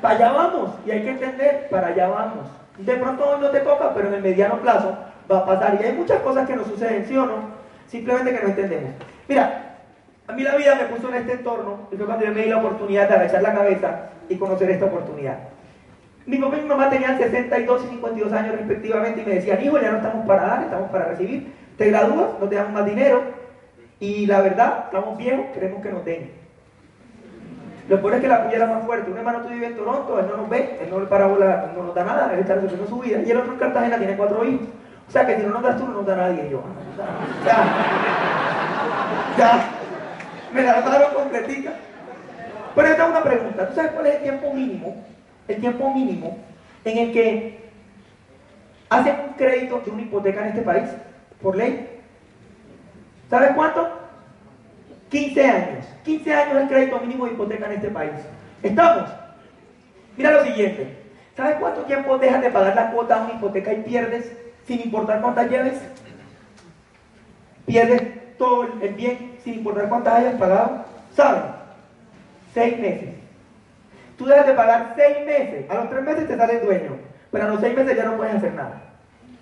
para allá vamos y hay que entender, para allá vamos. De pronto no te toca, pero en el mediano plazo va a pasar. Y hay muchas cosas que nos suceden, ¿sí o no? Simplemente que no entendemos. Mira, a mí la vida me puso en este entorno y fue cuando yo me di la oportunidad de agachar la cabeza y conocer esta oportunidad. Mi papá y mi mamá tenían 62 y 52 años respectivamente y me decían, hijo, ya no estamos para dar, estamos para recibir. Te gradúas, no te damos más dinero y la verdad, estamos viejos, queremos que nos den. Lo peor es que la puya era más fuerte. Un hermano tuyo vive en Toronto, él no nos ve, él no le para bola, no nos da nada, él está resolviendo su vida. Y el otro en Cartagena tiene cuatro hijos. O sea que si no nos das tú, no nos da nadie. yo, ya, ya, me la daron completica. Pero esta es una pregunta. ¿Tú sabes cuál es el tiempo mínimo el tiempo mínimo en el que hacen un crédito de una hipoteca en este país, por ley. ¿Sabes cuánto? 15 años. 15 años el crédito mínimo de hipoteca en este país. ¿Estamos? Mira lo siguiente. ¿Sabes cuánto tiempo dejas de pagar la cuota de una hipoteca y pierdes sin importar cuántas lleves? Pierdes todo el bien sin importar cuántas hayas pagado. ¿Sabes? Seis meses. Tú dejas de pagar seis meses, a los tres meses te sale dueño, pero a los seis meses ya no puedes hacer nada.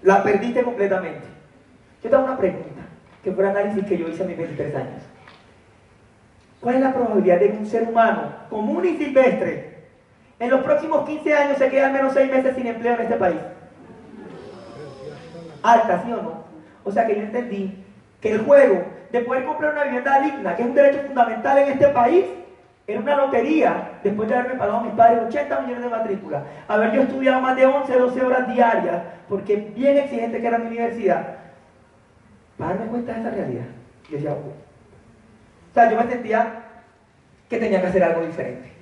La perdiste completamente. Yo te hago una pregunta, que fue el análisis que yo hice a mis 23 años. ¿Cuál es la probabilidad de que un ser humano común y silvestre en los próximos 15 años se quede al menos seis meses sin empleo en este país? Alta, ¿sí o no? O sea que yo entendí que el juego de poder comprar una vivienda digna, que es un derecho fundamental en este país, era una lotería, después de haberme pagado a mis padres 80 millones de matrícula, haber yo estudiado más de 11, 12 horas diarias, porque bien exigente que era mi universidad, para darme cuenta de esa realidad. Yo decía, o sea, yo me sentía que tenía que hacer algo diferente.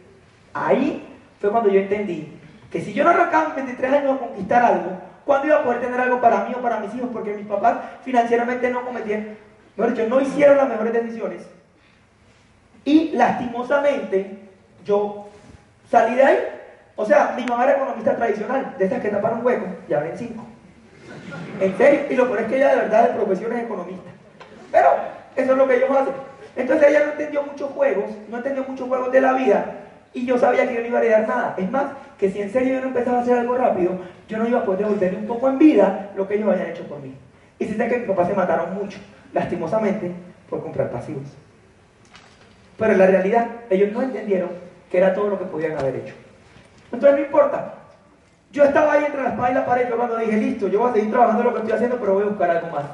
Ahí fue cuando yo entendí que si yo no arrancaba en 23 años a conquistar algo, ¿cuándo iba a poder tener algo para mí o para mis hijos? Porque mis papás financieramente no cometían mejor dicho, no hicieron las mejores decisiones. Y lastimosamente, yo salí de ahí. O sea, mi mamá era economista tradicional, de estas que taparon huecos, ya ven cinco. En serio, y lo peor es que ella de verdad de profesión es economista. Pero eso es lo que ellos hacen. Entonces ella no entendió muchos juegos, no entendió muchos juegos de la vida, y yo sabía que yo no iba a heredar nada. Es más, que si en serio yo no empezaba a hacer algo rápido, yo no iba a poder devolverle un poco en vida lo que ellos habían hecho por mí. Y sé que mis papás se mataron mucho, lastimosamente, por comprar pasivos. Pero en la realidad, ellos no entendieron que era todo lo que podían haber hecho. Entonces no importa. Yo estaba ahí entre la espalda y la pared, yo cuando dije, listo, yo voy a seguir trabajando lo que estoy haciendo, pero voy a buscar algo más.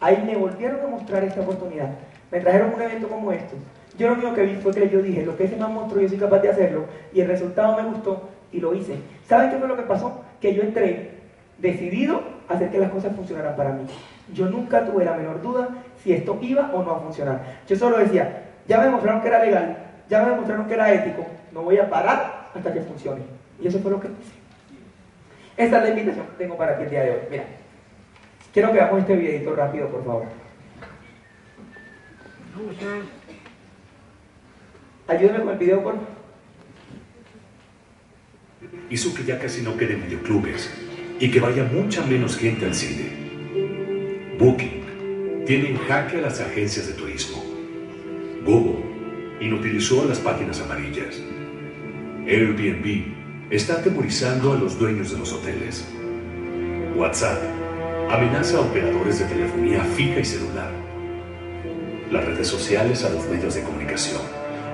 Ahí me volvieron a mostrar esta oportunidad. Me trajeron un evento como este yo lo único que vi fue que yo dije, lo que ese man mostró, yo soy capaz de hacerlo, y el resultado me gustó y lo hice. ¿Saben qué fue lo que pasó? Que yo entré decidido a hacer que las cosas funcionaran para mí. Yo nunca tuve la menor duda si esto iba o no a funcionar. Yo solo decía, ya me demostraron que era legal, ya me demostraron que era ético, no voy a parar hasta que funcione. Y eso fue lo que hice. Esta es la invitación que tengo para ti el día de hoy. Mira, quiero que veamos este videito rápido, por favor. Ayúdame con el video, Hizo que ya casi no queden videoclubes y que vaya mucha menos gente al cine. Booking tiene en jaque a las agencias de turismo. Google inutilizó a las páginas amarillas. Airbnb está atemorizando a los dueños de los hoteles. WhatsApp amenaza a operadores de telefonía fija y celular. Las redes sociales a los medios de comunicación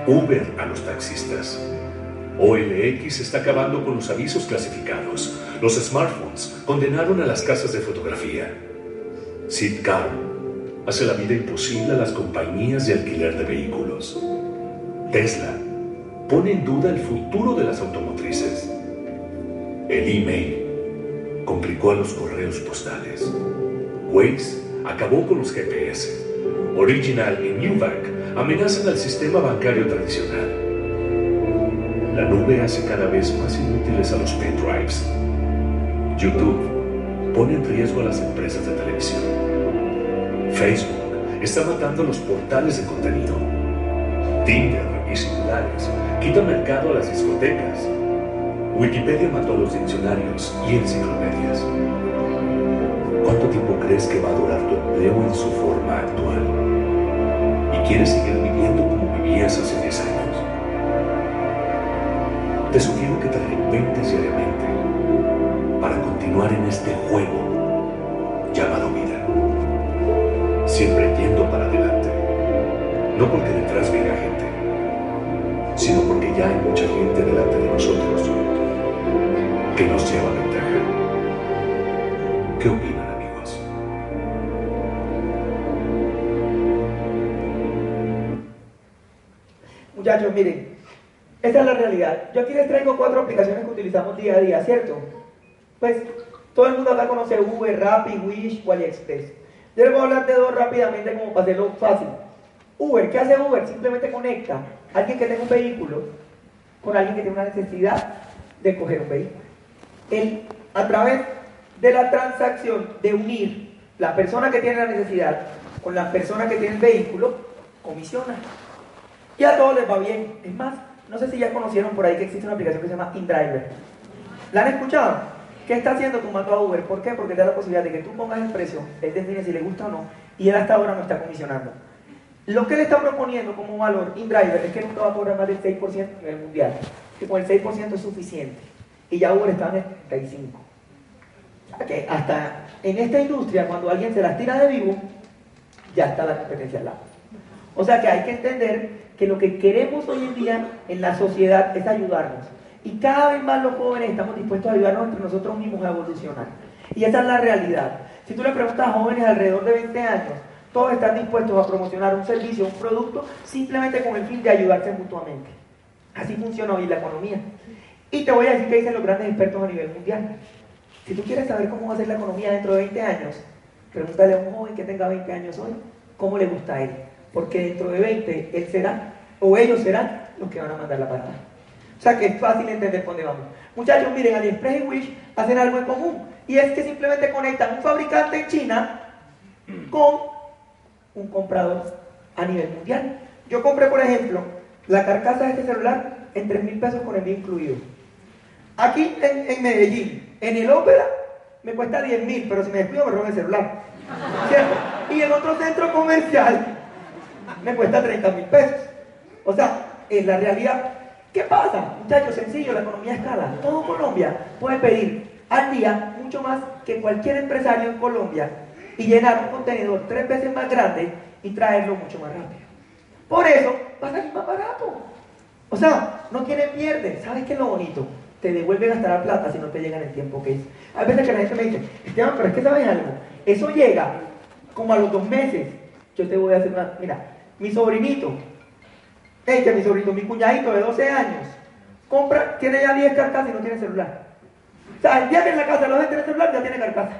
Uber a los taxistas. OLX está acabando con los avisos clasificados. Los smartphones condenaron a las casas de fotografía. Sitcar hace la vida imposible a las compañías de alquiler de vehículos. Tesla pone en duda el futuro de las automotrices. El email complicó a los correos postales. Waze acabó con los GPS. Original y Newbank amenazan al sistema bancario tradicional. La nube hace cada vez más inútiles a los pendrives. YouTube pone en riesgo a las empresas de televisión. Facebook está matando los portales de contenido. Tinder y similares quitan mercado a las discotecas. Wikipedia mató los diccionarios y enciclopedias. ¿Cuánto tiempo crees que va a durar tu empleo en su forma actual? quieres seguir viviendo como vivías hace 10 años, te sugiero que te reinventes diariamente para continuar en este juego llamado vida. Siempre yendo para adelante. No porque detrás venga gente, sino porque ya hay mucha gente delante de nosotros que nos lleva ventaja. Muchachos, miren, esta es la realidad. Yo aquí les traigo cuatro aplicaciones que utilizamos día a día, ¿cierto? Pues todo el mundo acá conoce Uber, Rappi, Wish AliExpress. Yo les voy a hablar de dos rápidamente como para hacerlo fácil. Uber, ¿qué hace Uber? Simplemente conecta a alguien que tenga un vehículo con alguien que tiene una necesidad de coger un vehículo. Él, a través de la transacción de unir la persona que tiene la necesidad con la persona que tiene el vehículo, comisiona. Y a todos les va bien. Es más, no sé si ya conocieron por ahí que existe una aplicación que se llama InDriver. ¿La han escuchado? ¿Qué está haciendo tomando a Uber? ¿Por qué? Porque te da la posibilidad de que tú pongas el precio, él define si le gusta o no, y él hasta ahora no está comisionando. Lo que le está proponiendo como valor InDriver es que nunca va a cobrar más del 6% a nivel mundial, que con el 6% es suficiente. Y ya Uber está en el 35%. O sea que hasta en esta industria, cuando alguien se las tira de vivo, ya está la competencia al lado. O sea que hay que entender que lo que queremos hoy en día en la sociedad es ayudarnos. Y cada vez más los jóvenes estamos dispuestos a ayudarnos entre nosotros mismos a evolucionar. Y esa es la realidad. Si tú le preguntas a jóvenes alrededor de 20 años, todos están dispuestos a promocionar un servicio, un producto, simplemente con el fin de ayudarse mutuamente. Así funciona hoy la economía. Y te voy a decir que dicen los grandes expertos a nivel mundial. Si tú quieres saber cómo va a ser la economía dentro de 20 años, pregúntale a un joven que tenga 20 años hoy, ¿cómo le gusta a él? Porque dentro de 20 él será, o ellos serán los que van a mandar la parada. O sea que es fácil entender dónde vamos. Muchachos, miren, AliExpress y Wish hacen algo en común, y es que simplemente conectan un fabricante en China con un comprador a nivel mundial. Yo compré, por ejemplo, la carcasa de este celular en 3 mil pesos con envío incluido. Aquí en, Medellín, en el Ópera, me cuesta 10 mil, pero si me descuido me roban el celular. ¿Cierto? Y en otro centro comercial me cuesta 30 mil pesos. O sea, en la realidad, ¿qué pasa? Muchachos, sencillo, la economía escala. Todo Colombia puede pedir al día mucho más que cualquier empresario en Colombia y llenar un contenedor tres veces más grande y traerlo mucho más rápido. Por eso va a salir más barato. O sea, no tiene pierde. ¿Sabes qué es lo bonito? Te devuelve gastar la plata si no te llega en el tiempo que es. A veces que la gente me dice, Esteban, pero es que sabes algo. Eso llega como a los dos meses. Yo te voy a hacer una. Mira, mi sobrinito, este mi sobrinito, mi cuñadito de 12 años, compra, tiene ya 10 carcasas y no tiene celular. O sea, el día que en la casa no tiene celular, ya tiene carcasa.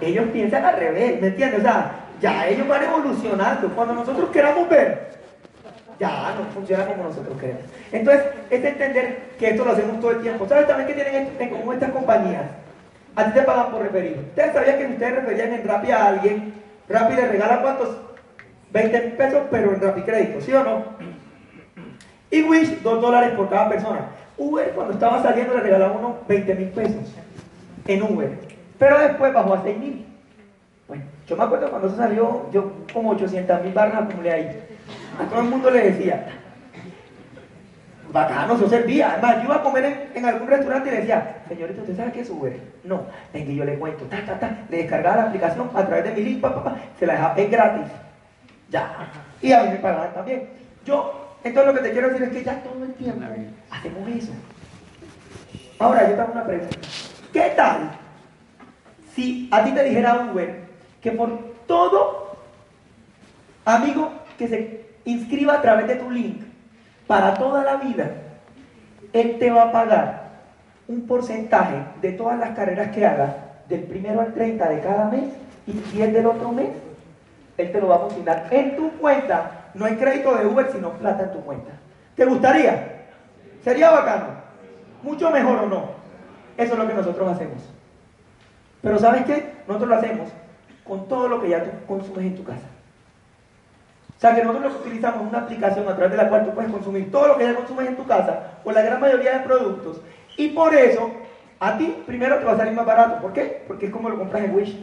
Ellos piensan al revés, ¿me entiendes? O sea, ya ellos van evolucionando. Cuando nosotros queramos ver, ya no funciona como nosotros queremos. Entonces, es entender que esto lo hacemos todo el tiempo. ¿Sabes también que tienen en común estas compañías? A ti te pagan por referir. ¿Ustedes sabían que ustedes referían en Rappi a alguien, Rappi le regala cuántos? 20 pesos, pero en Rappi Crédito, ¿sí o no? Y Wish, 2 dólares por cada persona. Uber, cuando estaba saliendo, le regalaba uno 20 mil pesos en Uber. Pero después bajó a 6 mil. Bueno, yo me acuerdo cuando eso salió, yo como 800 mil barras acumulé ahí. A todo el mundo le decía, bacano, eso servía. Además, yo iba a comer en, algún restaurante y le decía, señorita, ¿usted sabe qué es Uber? No, venga, yo le cuento, ta, ta, ta. Le descargaba la aplicación a través de mi link, pa, se la dejaba, es gratis. Ya. Y a mí me también. Yo, entonces lo que te quiero decir es que ya todo el tiempo hacemos eso. Ahora, yo tengo una pregunta. ¿Qué tal si a ti te dijera Uber que por todo amigo que se inscriba a través de tu link para toda la vida, él te va a pagar un porcentaje de todas las carreras que hagas del primero al 30 de cada mes y 10 del otro mes, él te lo va a funcionar en tu cuenta. No hay crédito de Uber, sino plata en tu cuenta. ¿Te gustaría? ¿Sería bacano? ¿Mucho mejor o no? Eso es lo que nosotros hacemos. Pero ¿sabes qué? Nosotros lo hacemos con todo lo que ya tú consumes en tu casa. O sea que nosotros utilizamos una aplicación a través de la cual tú puedes consumir todo lo que ya consumes en tu casa, o la gran mayoría de productos. Y por eso, a ti primero te va a salir más barato. ¿Por qué? Porque es como lo compras en Wish,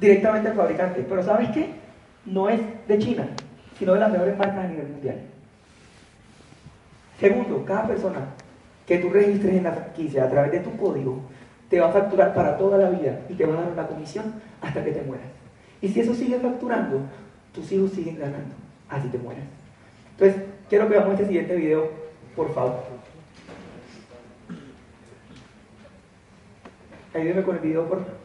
directamente al fabricante. Pero ¿sabes qué? No es de China, sino de las mejores marcas a nivel mundial. Segundo, cada persona que tú registres en la franquicia a través de tu código te va a facturar para toda la vida y te va a dar una comisión hasta que te mueras. Y si eso sigue facturando, tus hijos siguen ganando, así te mueras. Entonces, quiero que veamos este siguiente video, por favor. Ayúdeme con el video, por favor.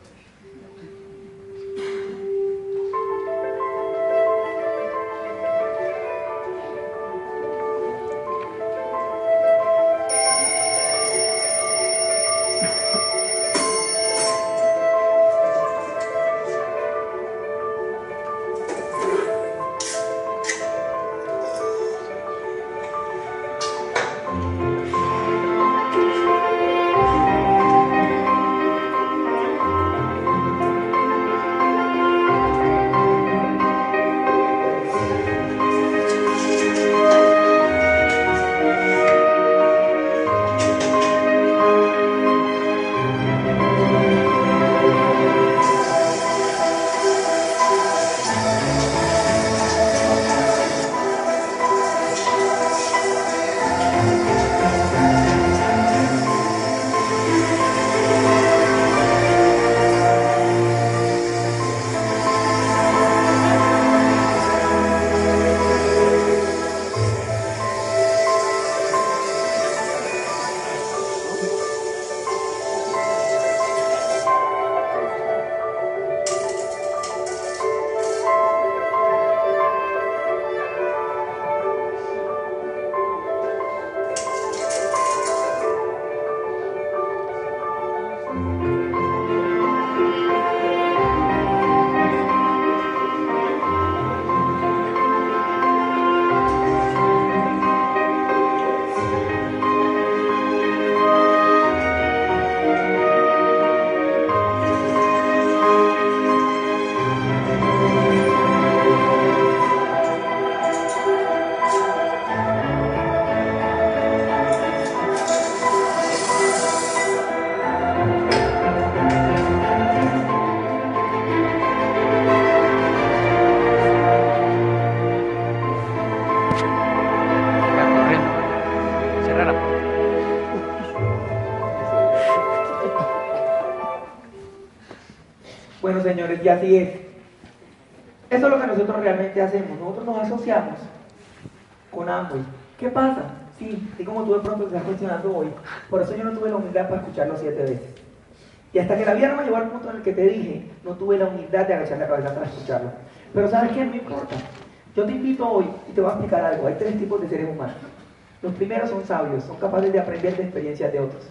Y así es. Eso es lo que nosotros realmente hacemos. Nosotros nos asociamos con Amway. ¿Qué pasa? Sí, y como tú de pronto te estás cuestionando hoy, por eso yo no tuve la humildad para escucharlo siete veces. Y hasta que la vida no me llevó al punto en el que te dije, no tuve la humildad de agachar la cabeza para escucharlo. Pero ¿sabes qué? No importa. Yo te invito hoy y te voy a explicar algo. Hay tres tipos de seres humanos. Los primeros son sabios, son capaces de aprender de experiencias de otros.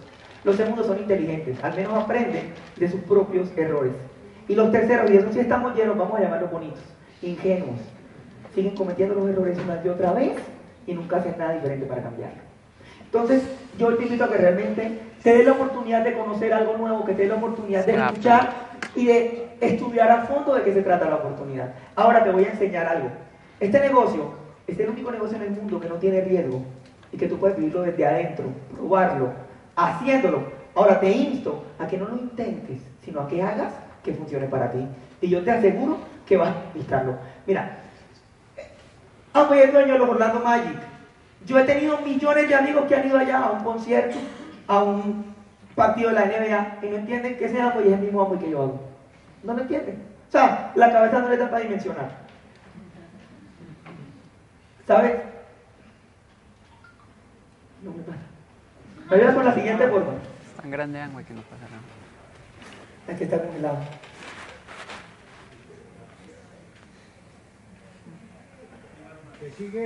Los segundos son inteligentes, al menos aprenden de sus propios errores. Y los terceros, y eso sí estamos llenos, vamos a llamarlos bonitos, ingenuos. Siguen cometiendo los errores una y otra vez y nunca hacen nada diferente para cambiarlo. Entonces, yo te invito a que realmente te dé la oportunidad de conocer algo nuevo, que te dé la oportunidad de escuchar y de estudiar a fondo de qué se trata la oportunidad. Ahora te voy a enseñar algo. Este negocio es el único negocio en el mundo que no tiene riesgo y que tú puedes vivirlo desde adentro, probarlo, haciéndolo. Ahora te insto a que no lo intentes, sino a que hagas que funcione para ti. Y yo te aseguro que vas a visitarlo. Mira, Amo el dueño de los Orlando Magic. Yo he tenido millones de amigos que han ido allá a un concierto, a un partido de la NBA, y no entienden que ese amo y es el mismo amo que yo hago. No lo entienden. O sea, la cabeza no le da para dimensionar. ¿Sabes? No me pasa. Me voy a la siguiente forma. Es tan grande agua que no pasa nada. Aquí está congelado.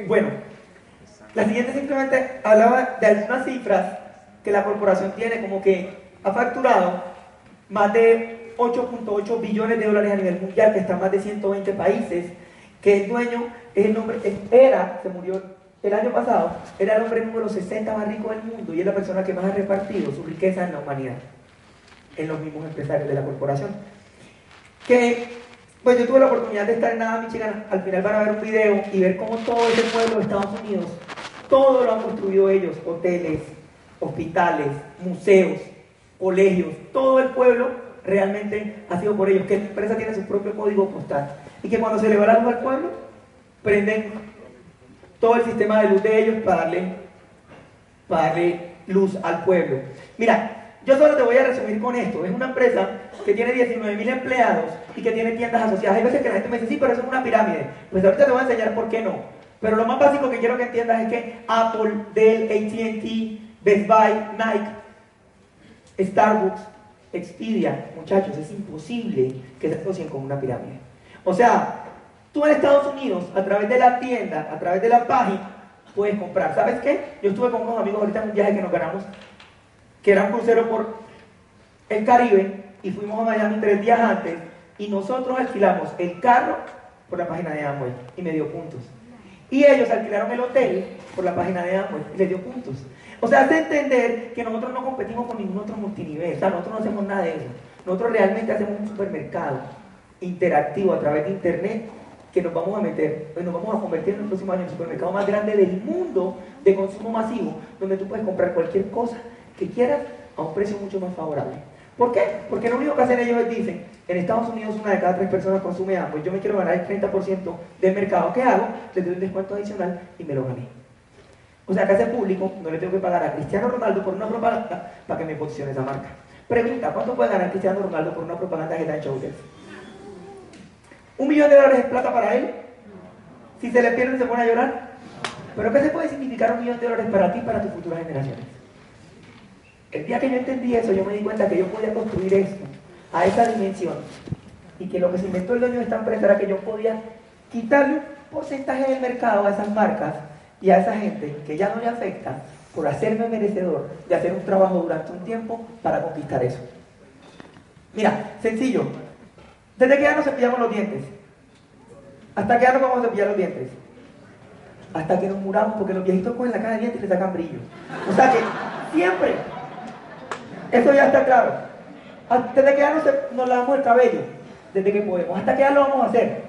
Bueno, la siguiente simplemente hablaba de algunas cifras que la corporación tiene, como que ha facturado más de 8.8 billones de dólares a nivel mundial, que está en más de 120 países, que el dueño es el nombre, era, se murió el año pasado, era el hombre número 60 más rico del mundo y es la persona que más ha repartido su riqueza en la humanidad, en los mismos empresarios de la corporación. Que pues yo tuve la oportunidad de estar en Nada, Michigan. Al final van a ver un video y ver cómo todo ese pueblo de Estados Unidos, todo lo han construido ellos: hoteles, hospitales, museos, colegios. Todo el pueblo realmente ha sido por ellos. Que la empresa tiene su propio código postal. Y que cuando se le va la luz al pueblo, prenden todo el sistema de luz de ellos para darle, para darle luz al pueblo. Mira, yo solo te voy a resumir con esto. Es una empresa que tiene 19 mil empleados y que tiene tiendas asociadas. Hay veces que la gente me dice, sí, pero eso es una pirámide. Pues ahorita te voy a enseñar por qué no. Pero lo más básico que quiero que entiendas es que Apple, Dell, ATT, Best Buy, Nike, Starbucks, Expedia, muchachos, es imposible que se asocien con una pirámide. O sea, tú en Estados Unidos, a través de la tienda, a través de la página, puedes comprar. ¿Sabes qué? Yo estuve con unos amigos ahorita en un viaje que nos ganamos que era un crucero por el Caribe y fuimos a Miami tres días antes y nosotros alquilamos el carro por la página de Amway y me dio puntos. Y ellos alquilaron el hotel por la página de Amway y les dio puntos. O sea, hace entender que nosotros no competimos con ningún otro multinivel, o sea, nosotros no hacemos nada de eso. Nosotros realmente hacemos un supermercado interactivo a través de internet que nos vamos a meter, pues nos vamos a convertir en el próximo año en el supermercado más grande del mundo de consumo masivo, donde tú puedes comprar cualquier cosa que quieras a un precio mucho más favorable. ¿Por qué? Porque lo único que hacen ellos es dicen, en Estados Unidos una de cada tres personas consume agua yo me quiero ganar el 30% del mercado. ¿Qué hago? Les doy un descuento adicional y me lo gané. O sea que ese público no le tengo que pagar a Cristiano Ronaldo por una propaganda para que me posicione esa marca. Pregunta, ¿cuánto puede ganar Cristiano Ronaldo por una propaganda que está Showtech? ¿Un millón de dólares es plata para él? Si se le pierde se pone a llorar. ¿Pero qué se puede significar un millón de dólares para ti y para tus futuras generaciones? El día que yo entendí eso, yo me di cuenta que yo podía construir esto a esa dimensión y que lo que se inventó el dueño de esta empresa era que yo podía quitarle un porcentaje del mercado a esas marcas y a esa gente que ya no le afecta por hacerme merecedor de hacer un trabajo durante un tiempo para conquistar eso. Mira, sencillo. ¿Desde qué edad nos cepillamos los dientes? ¿Hasta qué edad nos vamos a cepillar los dientes? Hasta que nos muramos, porque los viejitos cogen la cara de dientes y le sacan brillo. O sea que siempre eso ya está claro. ¿Desde qué edad nos, lavamos el cabello? Desde que podemos. ¿Hasta qué edad lo vamos a hacer?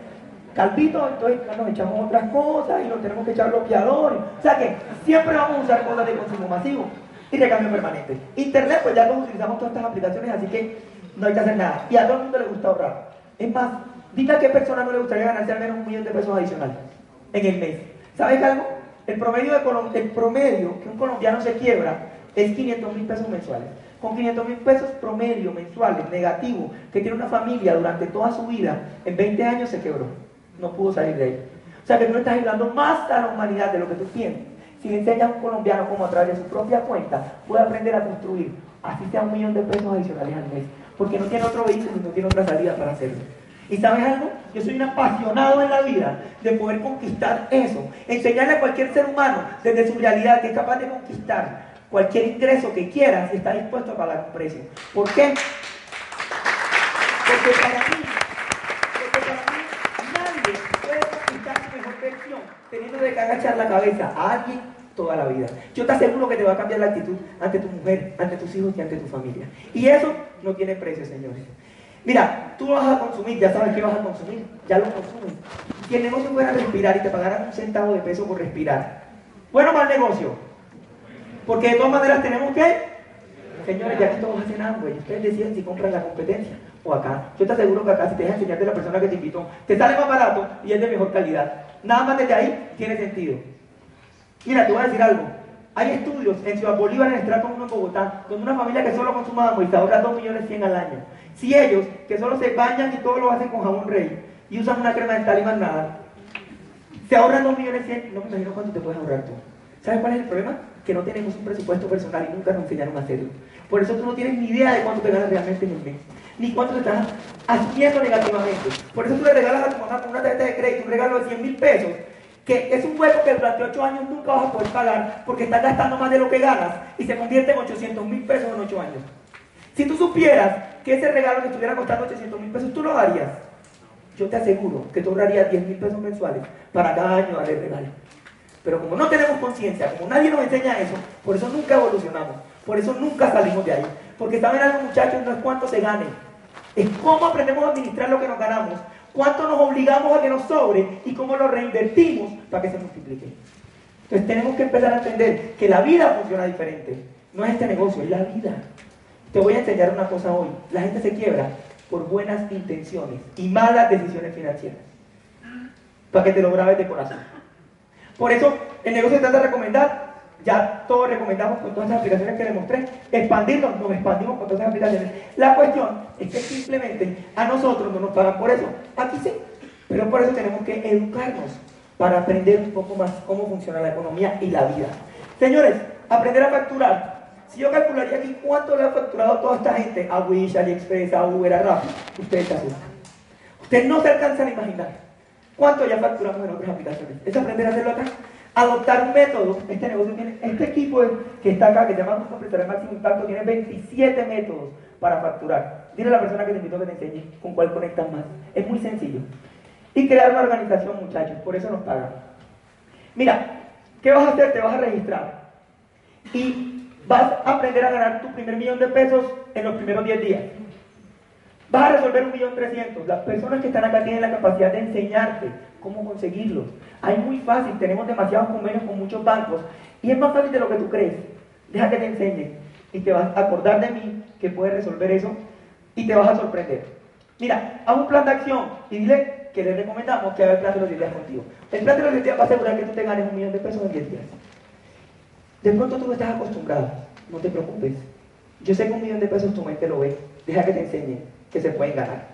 Calvito, entonces nos echamos otras cosas y nos tenemos que echar bloqueadores. O sea que siempre vamos a usar cosas de consumo masivo y de cambio permanente. Internet, pues ya nos utilizamos todas estas aplicaciones, así que no hay que hacer nada. Y a todo el mundo le gusta ahorrar. Es más, diga a qué persona no le gustaría ganarse al menos un millón de pesos adicionales en el mes. ¿Sabes algo? El promedio, de, el promedio que un colombiano se quiebra es 500 mil pesos mensuales. Con 500 mil pesos promedio mensuales, negativo, que tiene una familia durante toda su vida, en 20 años se quebró. No pudo salir de ahí. O sea que tú estás ayudando más a la humanidad de lo que tú tienes. Si le enseñas a un colombiano cómo a través de su propia cuenta puede aprender a construir, así sea un millón de pesos adicionales al mes, porque no tiene otro vehículo y no tiene otra salida para hacerlo. ¿Y sabes algo? Yo soy un apasionado en la vida de poder conquistar eso. Enseñarle a cualquier ser humano desde su realidad que es capaz de conquistar cualquier ingreso que quiera si está dispuesto a pagar un precio. ¿Por qué? Porque para mí, porque para mí nadie puede conquistar su mejor versión teniendo que agachar la cabeza a alguien toda la vida. Yo te aseguro que te va a cambiar la actitud ante tu mujer, ante tus hijos y ante tu familia. Y eso no tiene precio, señores. Mira, tú vas a consumir, ya sabes qué vas a consumir, ya lo consumes. Si el negocio fuera respirar y te pagaran un centavo de peso por respirar, bueno mal negocio. Porque de todas maneras tenemos que, señores, ya que todos hacen hambre, y ustedes deciden si compran la competencia o acá. Yo te aseguro que acá si te deja enseñarte la persona que te invitó, te sale más barato y es de mejor calidad. Nada más desde ahí tiene sentido. Mira, te voy a decir algo. Hay estudios en Ciudad Bolívar, en estrato 1 en Bogotá, con una familia que solo consuma agua y se ahorra 2 millones 100 al año. Si ellos, que solo se bañan y todo lo hacen con jabón rey, y usan una crema dental y más nada, se ahorran 2 millones 100, no me imagino cuánto te puedes ahorrar tú. ¿Sabes cuál es el problema? Que no tenemos un presupuesto personal y nunca nos enseñaron a hacerlo. Por eso tú no tienes ni idea de cuánto te ganas realmente en un mes, ni cuánto te estás haciendo negativamente. Por eso tú le regalas a tu mamá una tarjeta de crédito un regalo de 100 mil pesos que es un hueco que durante 8 años nunca vas a poder pagar porque estás gastando más de lo que ganas y se convierte en 800 mil pesos en 8 años. Si tú supieras que ese regalo que estuviera costando 800 mil pesos, tú lo darías. Yo te aseguro que tú ahorrarías 10 mil pesos mensuales para cada año darle regalo. Pero como no tenemos conciencia, como nadie nos enseña eso, por eso nunca evolucionamos, por eso nunca salimos de ahí. Porque saben algo muchachos, no es cuánto se gane, es cómo aprendemos a administrar lo que nos ganamos, cuánto nos obligamos a que nos sobre y cómo lo reinvertimos para que se multiplique. Entonces tenemos que empezar a entender que la vida funciona diferente. No es este negocio, es la vida. Te voy a enseñar una cosa hoy. La gente se quiebra por buenas intenciones y malas decisiones financieras. Para que te lo grabes de corazón. Por eso el negocio trata de recomendar, ya todos recomendamos con todas las aplicaciones que les mostré, expandirnos, nos expandimos con todas las aplicaciones. La cuestión es que simplemente a nosotros no nos pagan por eso. Aquí sí, pero por eso tenemos que educarnos para aprender un poco más cómo funciona la economía y la vida. Señores, aprender a facturar. Si yo calcularía aquí cuánto le ha facturado toda esta gente a Wish, AliExpress, a Uber, a Rappi, ustedes se asustan. Ustedes no se alcanzan a imaginar cuánto ya facturamos en otras aplicaciones. Es aprender a hacerlo acá. Adoptar un método. Este negocio tiene, este equipo que está acá, que se llama Grupo Empresarial Máximo Impacto, tiene 27 métodos para facturar. Dile a la persona que te invitó que te enseñe con cuál conectas más. Es muy sencillo. Y crear una organización, muchachos. Por eso nos pagan. Mira, ¿qué vas a hacer? Te vas a registrar. Y vas a aprender a ganar tu primer millón de pesos en los primeros 10 días. Vas a resolver un millón trescientos. Las personas que están acá tienen la capacidad de enseñarte cómo conseguirlos. Hay muy fácil, tenemos demasiados convenios con muchos bancos y es más fácil de lo que tú crees. Deja que te enseñen y te vas a acordar de mí que puedes resolver eso y te vas a sorprender. Mira, haz un plan de acción y dile que le recomendamos que haga el plan de los 10 días contigo. El plan de los 10 días va a asegurar que tú te ganes un millón de pesos en 10 días. De pronto tú estás acostumbrado, no te preocupes. Yo sé que un millón de pesos tu mente lo ve. Deja que te enseñe que se pueden ganar.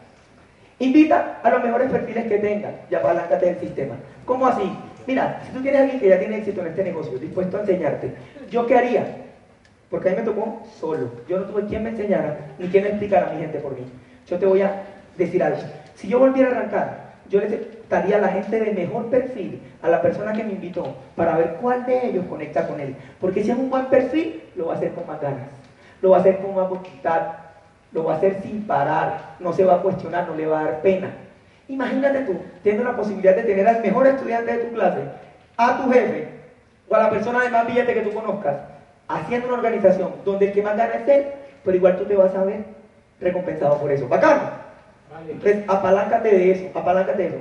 Invita a los mejores perfiles que tengan y apaláncate del sistema. ¿Cómo así? Mira, si tú tienes a alguien que ya tiene éxito en este negocio, dispuesto a enseñarte, ¿yo qué haría? Porque a mí me tocó solo. Yo no tuve quien me enseñara ni quien me explicara a mi gente por mí. Yo te voy a decir algo. Si yo volviera a arrancar, yo le daría a la gente de mejor perfil, a la persona que me invitó, para ver cuál de ellos conecta con él. Porque si es un buen perfil, lo va a hacer con más ganas. Lo va a hacer con más voluntad, lo va a hacer sin parar, no se va a cuestionar, no le va a dar pena. Imagínate tú, teniendo la posibilidad de tener al mejor estudiante de tu clase, a tu jefe o a la persona de más billete que tú conozcas, haciendo una organización donde el que más gana es él, pero igual tú te vas a ver recompensado por eso. Bacán. Entonces, apaláncate de eso, apaláncate de eso.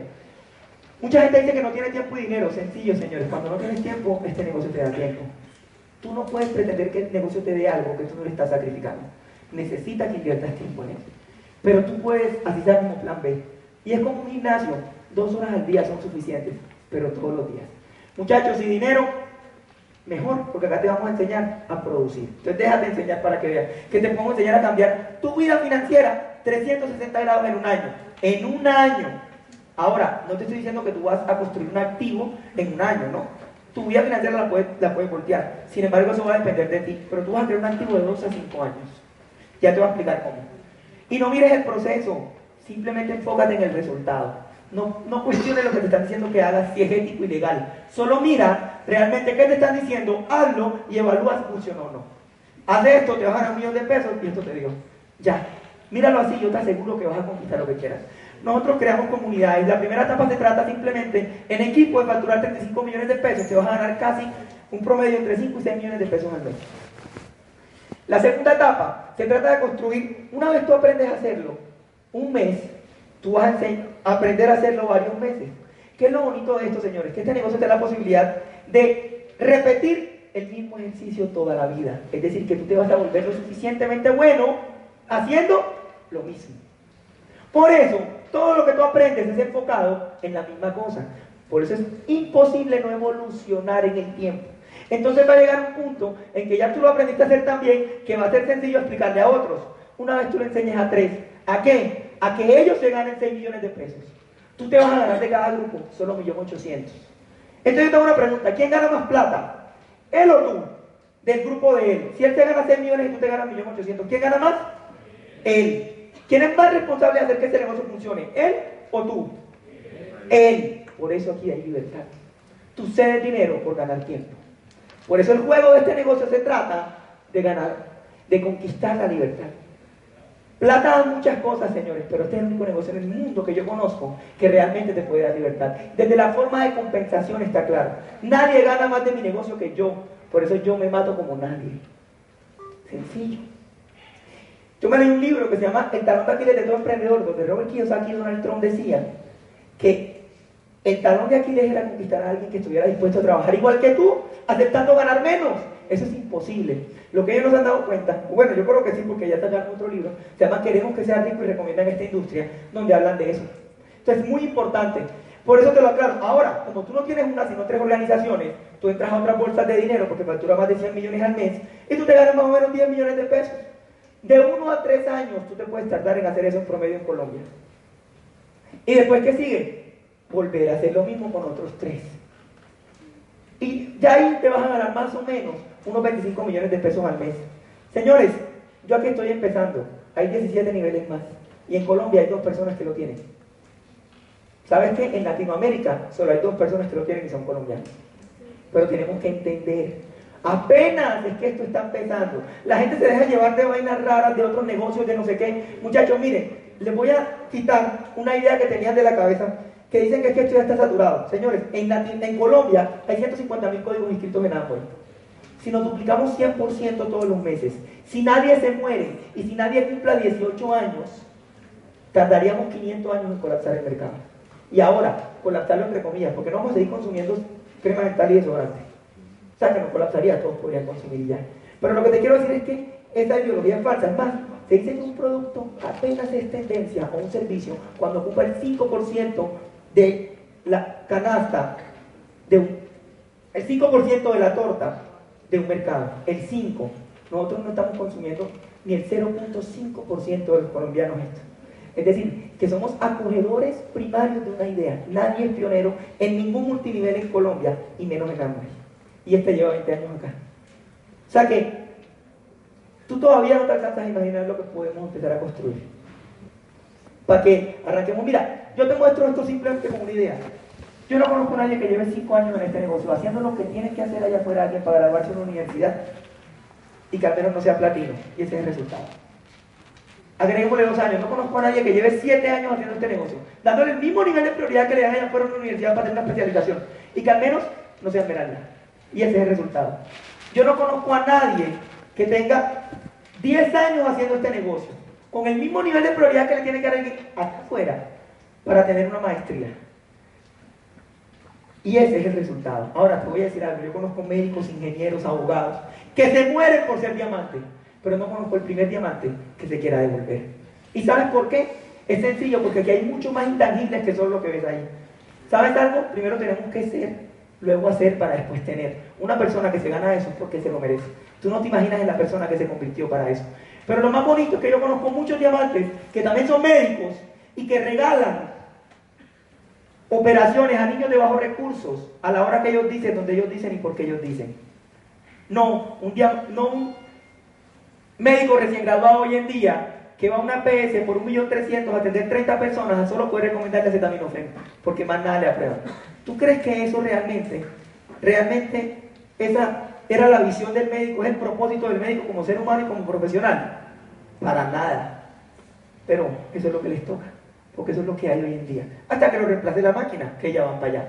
Mucha gente dice que no tiene tiempo y dinero. Sencillo, señores. Cuando no tienes tiempo, este negocio te da tiempo. Tú no puedes pretender que el negocio te dé algo que tú no le estás sacrificando necesita que inviertas tiempo en eso. Pero tú puedes, así sea como plan B. Y es como un gimnasio, dos horas al día son suficientes, pero todos los días. Muchachos, y dinero, Mejor, porque acá te vamos a enseñar a producir. Entonces déjate enseñar para que veas. Que te podemos enseñar a cambiar tu vida financiera 360 grados en un año. En un año. Ahora, no te estoy diciendo que tú vas a construir un activo en un año, ¿no? Tu vida financiera la puedes, la puedes voltear. Sin embargo, eso va a depender de ti. Pero tú vas a crear un activo de 2 a 5 años. Ya te voy a explicar cómo. Y no mires el proceso. Simplemente enfócate en el resultado. No, no cuestiones lo que te están diciendo que hagas si es ético y legal. Solo mira realmente qué te están diciendo, hazlo y evalúa si funciona o no. Haz esto, te vas a ganar un millón de pesos y esto te digo, ya. Míralo así, yo te aseguro que vas a conquistar lo que quieras. Nosotros creamos comunidades. La primera etapa se trata simplemente en equipo de facturar 35 millones de pesos. Te vas a ganar casi un promedio entre 5 y 6 millones de pesos al mes. La segunda etapa se trata de construir, una vez tú aprendes a hacerlo, un mes Tú vas a aprender a hacerlo varios meses. ¿Qué es lo bonito de esto, señores? Que este negocio te da la posibilidad de repetir el mismo ejercicio toda la vida. Es decir, que tú te vas a volver lo suficientemente bueno haciendo lo mismo. Por eso, todo lo que tú aprendes es enfocado en la misma cosa. Por eso es imposible no evolucionar en el tiempo. Entonces va a llegar un punto en que ya tú lo aprendiste a hacer tan bien que va a ser sencillo explicarle a otros. Una vez tú le enseñes a tres, ¿a qué? a que ellos se ganen 6 millones de pesos. Tú te vas a ganar de cada grupo solo 1.800.000. Entonces yo tengo una pregunta, ¿quién gana más plata? ¿Él o tú? Del grupo de él. Si él te gana 6 millones y tú te ganas 1.800.000, ¿quién gana más? Él. ¿Quién es más responsable de hacer que ese negocio funcione? ¿Él o tú? Él. Por eso aquí hay libertad. Tú cedes dinero por ganar tiempo. Por eso el juego de este negocio se trata de ganar, de conquistar la libertad. Plata da muchas cosas, señores, pero este es el único negocio en el mundo que yo conozco que realmente te puede dar libertad. Desde la forma de compensación está claro. Nadie gana más de mi negocio que yo, por eso yo me mato como nadie. Sencillo. Yo me leí un libro que se llama El talón de Aquiles de todo emprendedor, donde Robert Kiyosaki y Donald Trump decían el talón de Aquiles era conquistar a alguien que estuviera dispuesto a trabajar igual que tú, aceptando ganar menos. Eso es imposible. Lo que ellos no se han dado cuenta, bueno, yo creo que sí, porque ya está en otro libro, se llama Queremos que sea rico y recomiendan esta industria, donde hablan de eso. Entonces es muy importante. Por eso te lo aclaro. Ahora, como tú no tienes una, sino tres organizaciones, tú entras a otras bolsas de dinero porque factura más de 100 millones al mes y tú te ganas más o menos 10 millones de pesos. De uno a tres años tú te puedes tardar en hacer eso en promedio en Colombia. ¿Y después qué sigue? Volver a hacer lo mismo con otros tres. Y ya ahí te vas a ganar más o menos unos 25 millones de pesos al mes. Señores, yo aquí estoy empezando, hay 17 niveles más. Y en Colombia hay dos personas que lo tienen. ¿Sabes qué? En Latinoamérica solo hay dos personas que lo tienen y son colombianos. Pero tenemos que entender. Apenas es que esto está empezando. La gente se deja llevar de vainas raras, de otros negocios, de no sé qué. Muchachos, miren, les voy a quitar una idea que tenían de la cabeza que dicen que, es esto ya está saturado. Señores, en, en Colombia hay 150 mil códigos inscritos en Amway si nos duplicamos 100% todos los meses, si nadie se muere y si nadie cumpla 18 años, tardaríamos 500 años en colapsar el mercado. Y ahora, colapsarlo entre comillas, porque no vamos a seguir consumiendo crema dental y desodorante. O sea, que nos colapsaría, todos podrían consumir ya. Pero lo que te quiero decir es que esta ideología es falsa. Es más, se dice que un producto apenas es tendencia o un servicio cuando ocupa el 5% de la canasta, de un, el 5% de la torta de un mercado, el 5. Nosotros no estamos consumiendo ni el 0.5% de los colombianos esto. Es decir, que somos acogedores primarios de una idea. Nadie es pionero en ningún multinivel en Colombia y menos en Amway. Y este lleva 20 años acá. O sea que tú todavía no te alcanzas a imaginar lo que podemos empezar a construir. Para que arranquemos. Mira, yo te muestro esto simplemente como una idea. Yo no conozco a nadie que lleve cinco años en este negocio haciendo lo que tiene que hacer allá afuera alguien para graduarse en una universidad y que al menos no sea platino. Y ese es el resultado. Agreguémosle dos años. No conozco a nadie que lleve siete años haciendo este negocio, dándole el mismo nivel de prioridad que le dan allá afuera en una universidad para tener una especialización y que al menos no sea esmeralda. Y ese es el resultado. Yo no conozco a nadie que tenga 10 años haciendo este negocio, con el mismo nivel de prioridad que le tiene que dar acá afuera para tener una maestría. Y ese es el resultado. Ahora te voy a decir algo, yo conozco médicos, ingenieros, abogados, que se mueren por ser diamante, pero no conozco el primer diamante que se quiera devolver. ¿Y sabes por qué? Es sencillo, porque aquí hay mucho más intangibles que solo lo que ves ahí. ¿Sabes algo? Primero tenemos que ser luego hacer para después tener. Una persona que se gana eso es porque se lo merece. Tú no te imaginas en la persona que se convirtió para eso. Pero lo más bonito es que yo conozco muchos diamantes que también son médicos y que regalan operaciones a niños de bajos recursos a la hora que ellos dicen, donde ellos dicen y por qué ellos dicen. No, un, no un médico recién graduado hoy en día que va a una PS por 1.300.000 a atender 30 personas, solo puede recomendarle acetaminofén, porque más nada le aprueban. ¿Tú crees que eso realmente, realmente, esa era la visión del médico, es el propósito del médico como ser humano y como profesional? Para nada. Pero eso es lo que les toca, porque eso es lo que hay hoy en día. Hasta que lo reemplace la máquina, que ya van para allá.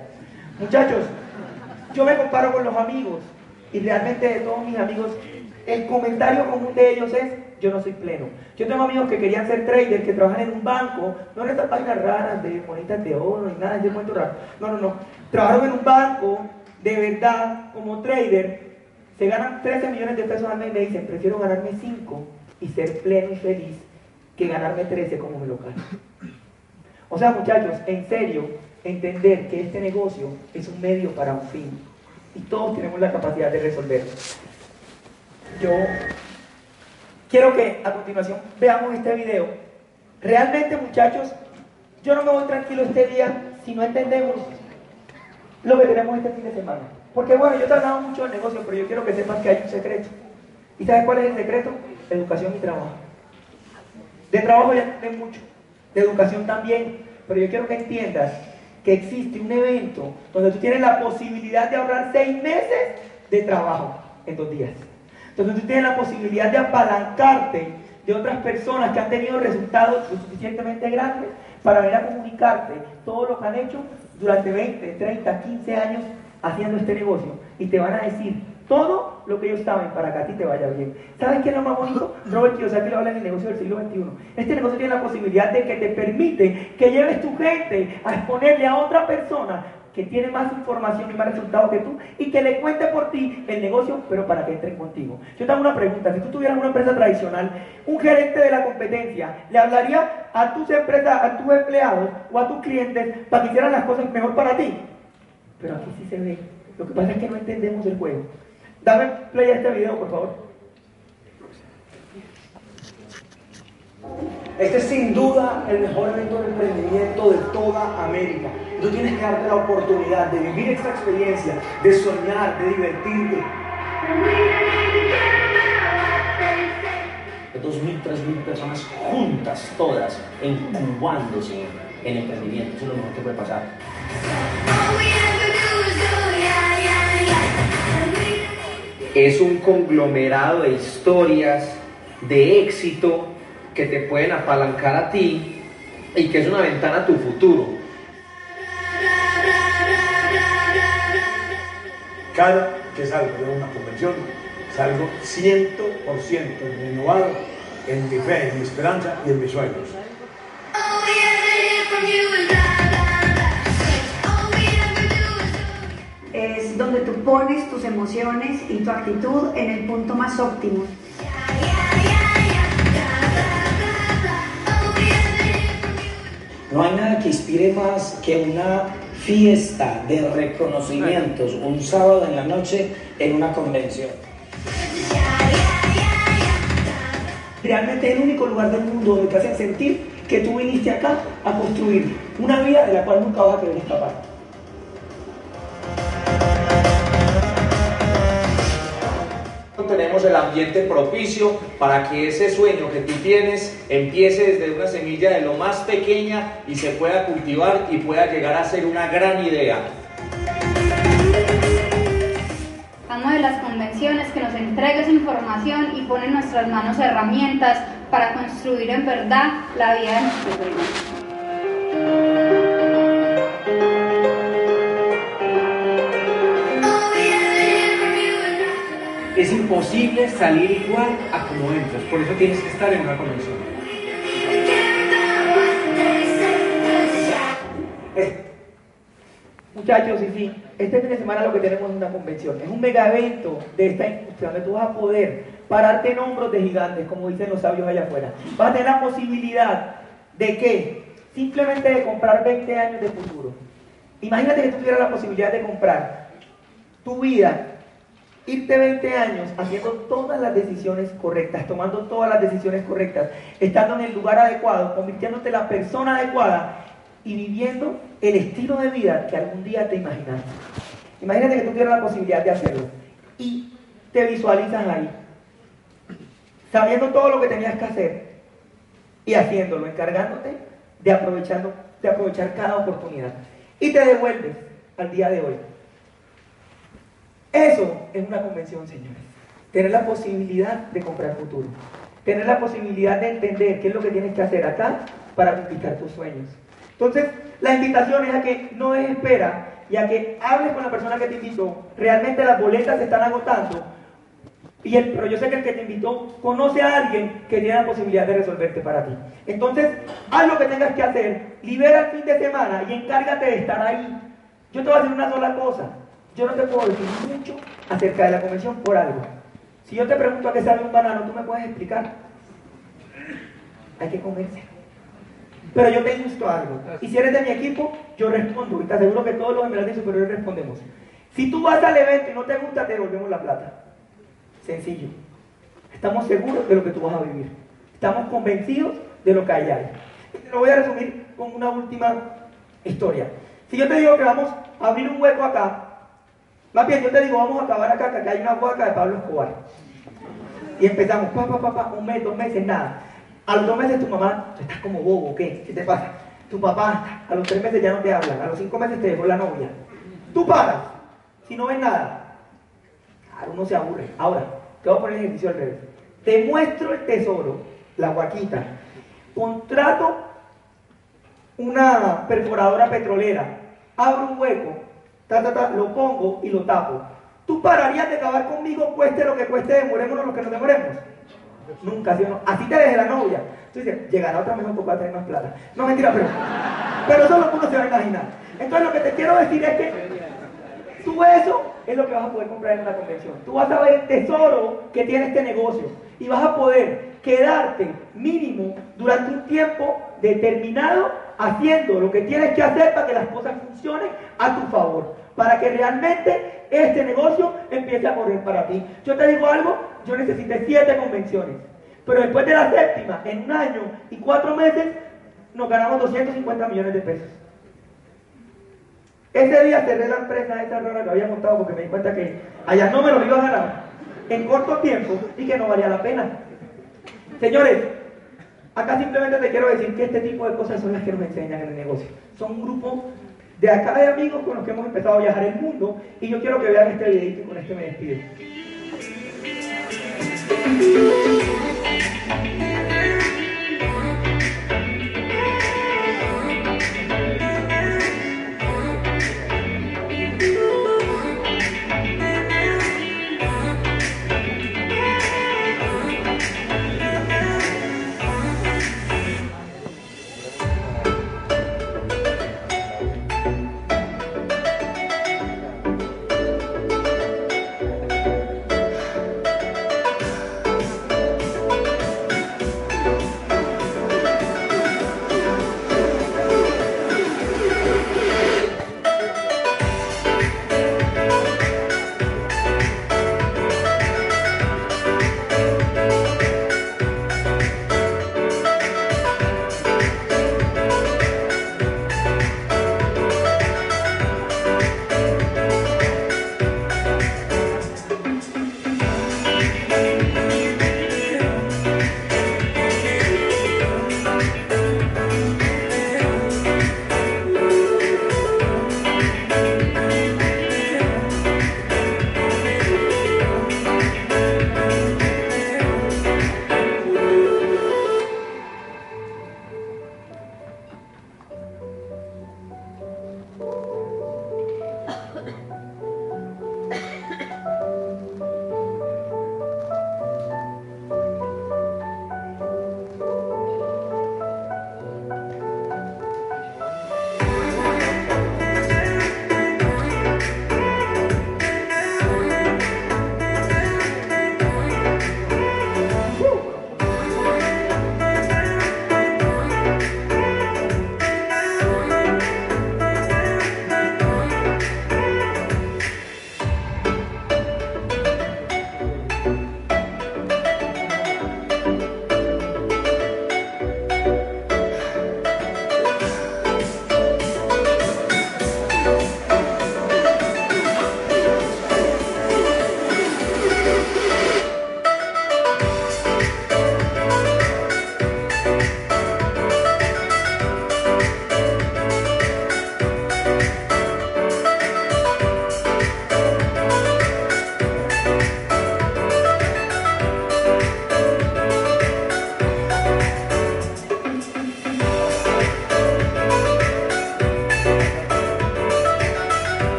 Muchachos, yo me comparo con los amigos y realmente de todos mis amigos, el comentario común de ellos es, yo no soy pleno. Yo tengo amigos que querían ser traders, que trabajan en un banco, no en estas páginas raras de monitas de oro ni nada, es muy raro. No, no, no. Trabajaron en un banco, de verdad, como trader, se ganan 13 millones de pesos al mes y me dicen, prefiero ganarme 5 y ser pleno y feliz que ganarme 13 como mi local. O sea, muchachos, en serio, entender que este negocio es un medio para un fin y todos tenemos la capacidad de resolverlo. Yo quiero que a continuación veamos este video. Realmente, muchachos, yo no me voy tranquilo este día si no entendemos lo que tenemos este fin de semana. Porque bueno, yo he tratado mucho el negocio, pero yo quiero que sepas que hay un secreto. ¿Y sabes cuál es el secreto? Educación y trabajo. De trabajo ya entienden mucho, de educación también, pero yo quiero que entiendas que existe un evento donde tú tienes la posibilidad de ahorrar seis meses de trabajo en dos días. Donde tú tienes la posibilidad de apalancarte de otras personas que han tenido resultados lo suficientemente grandes para venir a comunicarte todo lo que han hecho durante 20, 30, 15 años haciendo este negocio y te van a decir todo lo que ellos saben para que a ti te vaya bien. ¿Sabes qué es lo más bonito? Robert Kiyosaki lo habla en el negocio del siglo XXI. Este negocio tiene la posibilidad de que te permite que lleves tu gente a exponerle a otra persona que tiene más información y más resultados que tú y que le cuente por ti el negocio, pero para que entren contigo. Yo te hago una pregunta, si tú tuvieras una empresa tradicional, un gerente de la competencia le hablaría a tus empresas, a tus empleados o a tus clientes para que hicieran las cosas mejor para ti. Pero aquí sí se ve. Lo que pasa es que no entendemos el juego. Dame play a este video, por favor. Este es sin duda el mejor evento de emprendimiento de toda América. Tú tienes que darte la oportunidad de vivir esta experiencia, de soñar, de divertirte. Dos mil, tres mil personas juntas, todas, incubándose en emprendimiento. Eso es lo mejor que puede pasar. Es un conglomerado de historias de éxito que te pueden apalancar a ti y que es una ventana a tu futuro. Cada que salgo de una convención, salgo 100% renovado en mi fe, en mi esperanza y en mis sueños. Pones tus emociones y tu actitud en el punto más óptimo. No hay nada que inspire más que una fiesta de reconocimientos un sábado en la noche en una convención. Realmente es el único lugar del mundo donde te hacen sentir que tú viniste acá a construir una vida de la cual nunca vas a querer escapar. Tenemos el ambiente propicio para que ese sueño que tú tienes empiece desde una semilla de lo más pequeña y se pueda cultivar y pueda llegar a ser una gran idea. Vamos de las convenciones que nos entregue esa información y pone en nuestras manos herramientas para construir en verdad la vida de nuestros sueños. Es imposible salir igual a como entras. Por eso tienes que estar en una convención. Eh, muchachos, y sí, este fin de semana lo que tenemos es una convención. Es un mega evento de esta industria donde tú vas a poder pararte en hombros de gigantes, como dicen los sabios allá afuera. Vas a tener la posibilidad de que simplemente de comprar 20 años de futuro. Imagínate que tú tuvieras la posibilidad de comprar tu vida, irte 20 años haciendo todas las decisiones correctas, tomando todas las decisiones correctas, estando en el lugar adecuado, convirtiéndote en la persona adecuada y viviendo el estilo de vida que algún día te imaginaste. Imagínate que tú tienes la posibilidad de hacerlo y te visualizas ahí, sabiendo todo lo que tenías que hacer y haciéndolo, encargándote de, aprovechando, de aprovechar cada oportunidad. Y te devuelves al día de hoy. Eso es una convención, señores. Tener la posibilidad de comprar futuro. Tener la posibilidad de entender qué es lo que tienes que hacer acá para conquistar tus sueños. Entonces, la invitación es a que no des espera y a que hables con la persona que te invitó. Realmente las boletas se están agotando. Y el, pero yo sé que el que te invitó conoce a alguien que tiene la posibilidad de resolverte para ti. Entonces, haz lo que tengas que hacer, libera el fin de semana y encárgate de estar ahí. Yo te voy a decir una sola cosa. Yo no te puedo decir mucho acerca de la convención por algo. Si yo te pregunto a qué sabe un banano, ¿tú me puedes explicar? Hay que comerse. Pero yo te insto algo. Y si eres de mi equipo, yo respondo. Y te aseguro que todos los emeraldes superiores respondemos. Si tú vas al evento y no te gusta, te devolvemos la plata. Sencillo. Estamos seguros de lo que tú vas a vivir. Estamos convencidos de lo que hay ahí. Te lo voy a resumir con una última historia. Si yo te digo que vamos a abrir un hueco acá, más bien yo te digo, vamos a acabar acá, que acá hay una hueca de Pablo Escobar. Y empezamos, papá, papá, un mes, dos meses, nada. A los dos meses tu mamá, estás como bobo, ¿qué? ¿Qué te pasa? Tu papá, a los tres meses ya no te habla, a los cinco meses te dejó la novia. Tú paras, si no ves nada. Claro, uno se aburre. Ahora, te voy a poner el ejercicio al revés. Te muestro el tesoro, la guaquita. Contrato una perforadora petrolera. Abro un hueco, ta, ta, ta, lo pongo y lo tapo. ¿Tú pararías de acabar conmigo, cueste lo que cueste, demorémonos lo que nos demoremos? Nunca, ¿sí no? Así te dejé la novia. Tú dices, llegará otra mejor porque va a tener más plata. No, mentira, pero, pero eso es lo que uno se va a imaginar. Entonces lo que te quiero decir es que tú eso es lo que vas a poder comprar en una convención. Tú vas a ver el tesoro que tiene este negocio y vas a poder quedarte mínimo durante un tiempo determinado haciendo lo que tienes que hacer para que las cosas funcionen a tu favor, para que realmente este negocio empiece a correr para ti. Yo te digo algo, yo necesité siete convenciones, pero después de la séptima, en un año y cuatro meses, nos ganamos 250 millones de pesos. Ese día cerré la empresa esa rara que había montado porque me di cuenta que allá no me lo iba a ganar en corto tiempo y que no valía la pena. Señores, acá simplemente te quiero decir que este tipo de cosas son las que nos enseñan en el negocio. Son un grupo de acá de amigos con los que hemos empezado a viajar el mundo y yo quiero que vean este videito y con este me despido.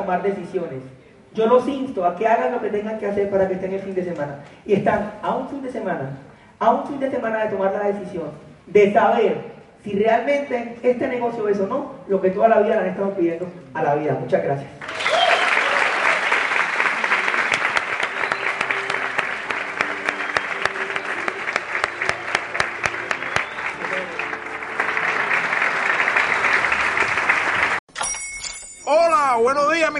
Tomar decisiones. Yo los insto a que hagan lo que tengan que hacer para que estén el fin de semana. Y están a un fin de semana, a un fin de semana de tomar la decisión, de saber si realmente este negocio es o no lo que toda la vida le han estado pidiendo a la vida. Muchas gracias.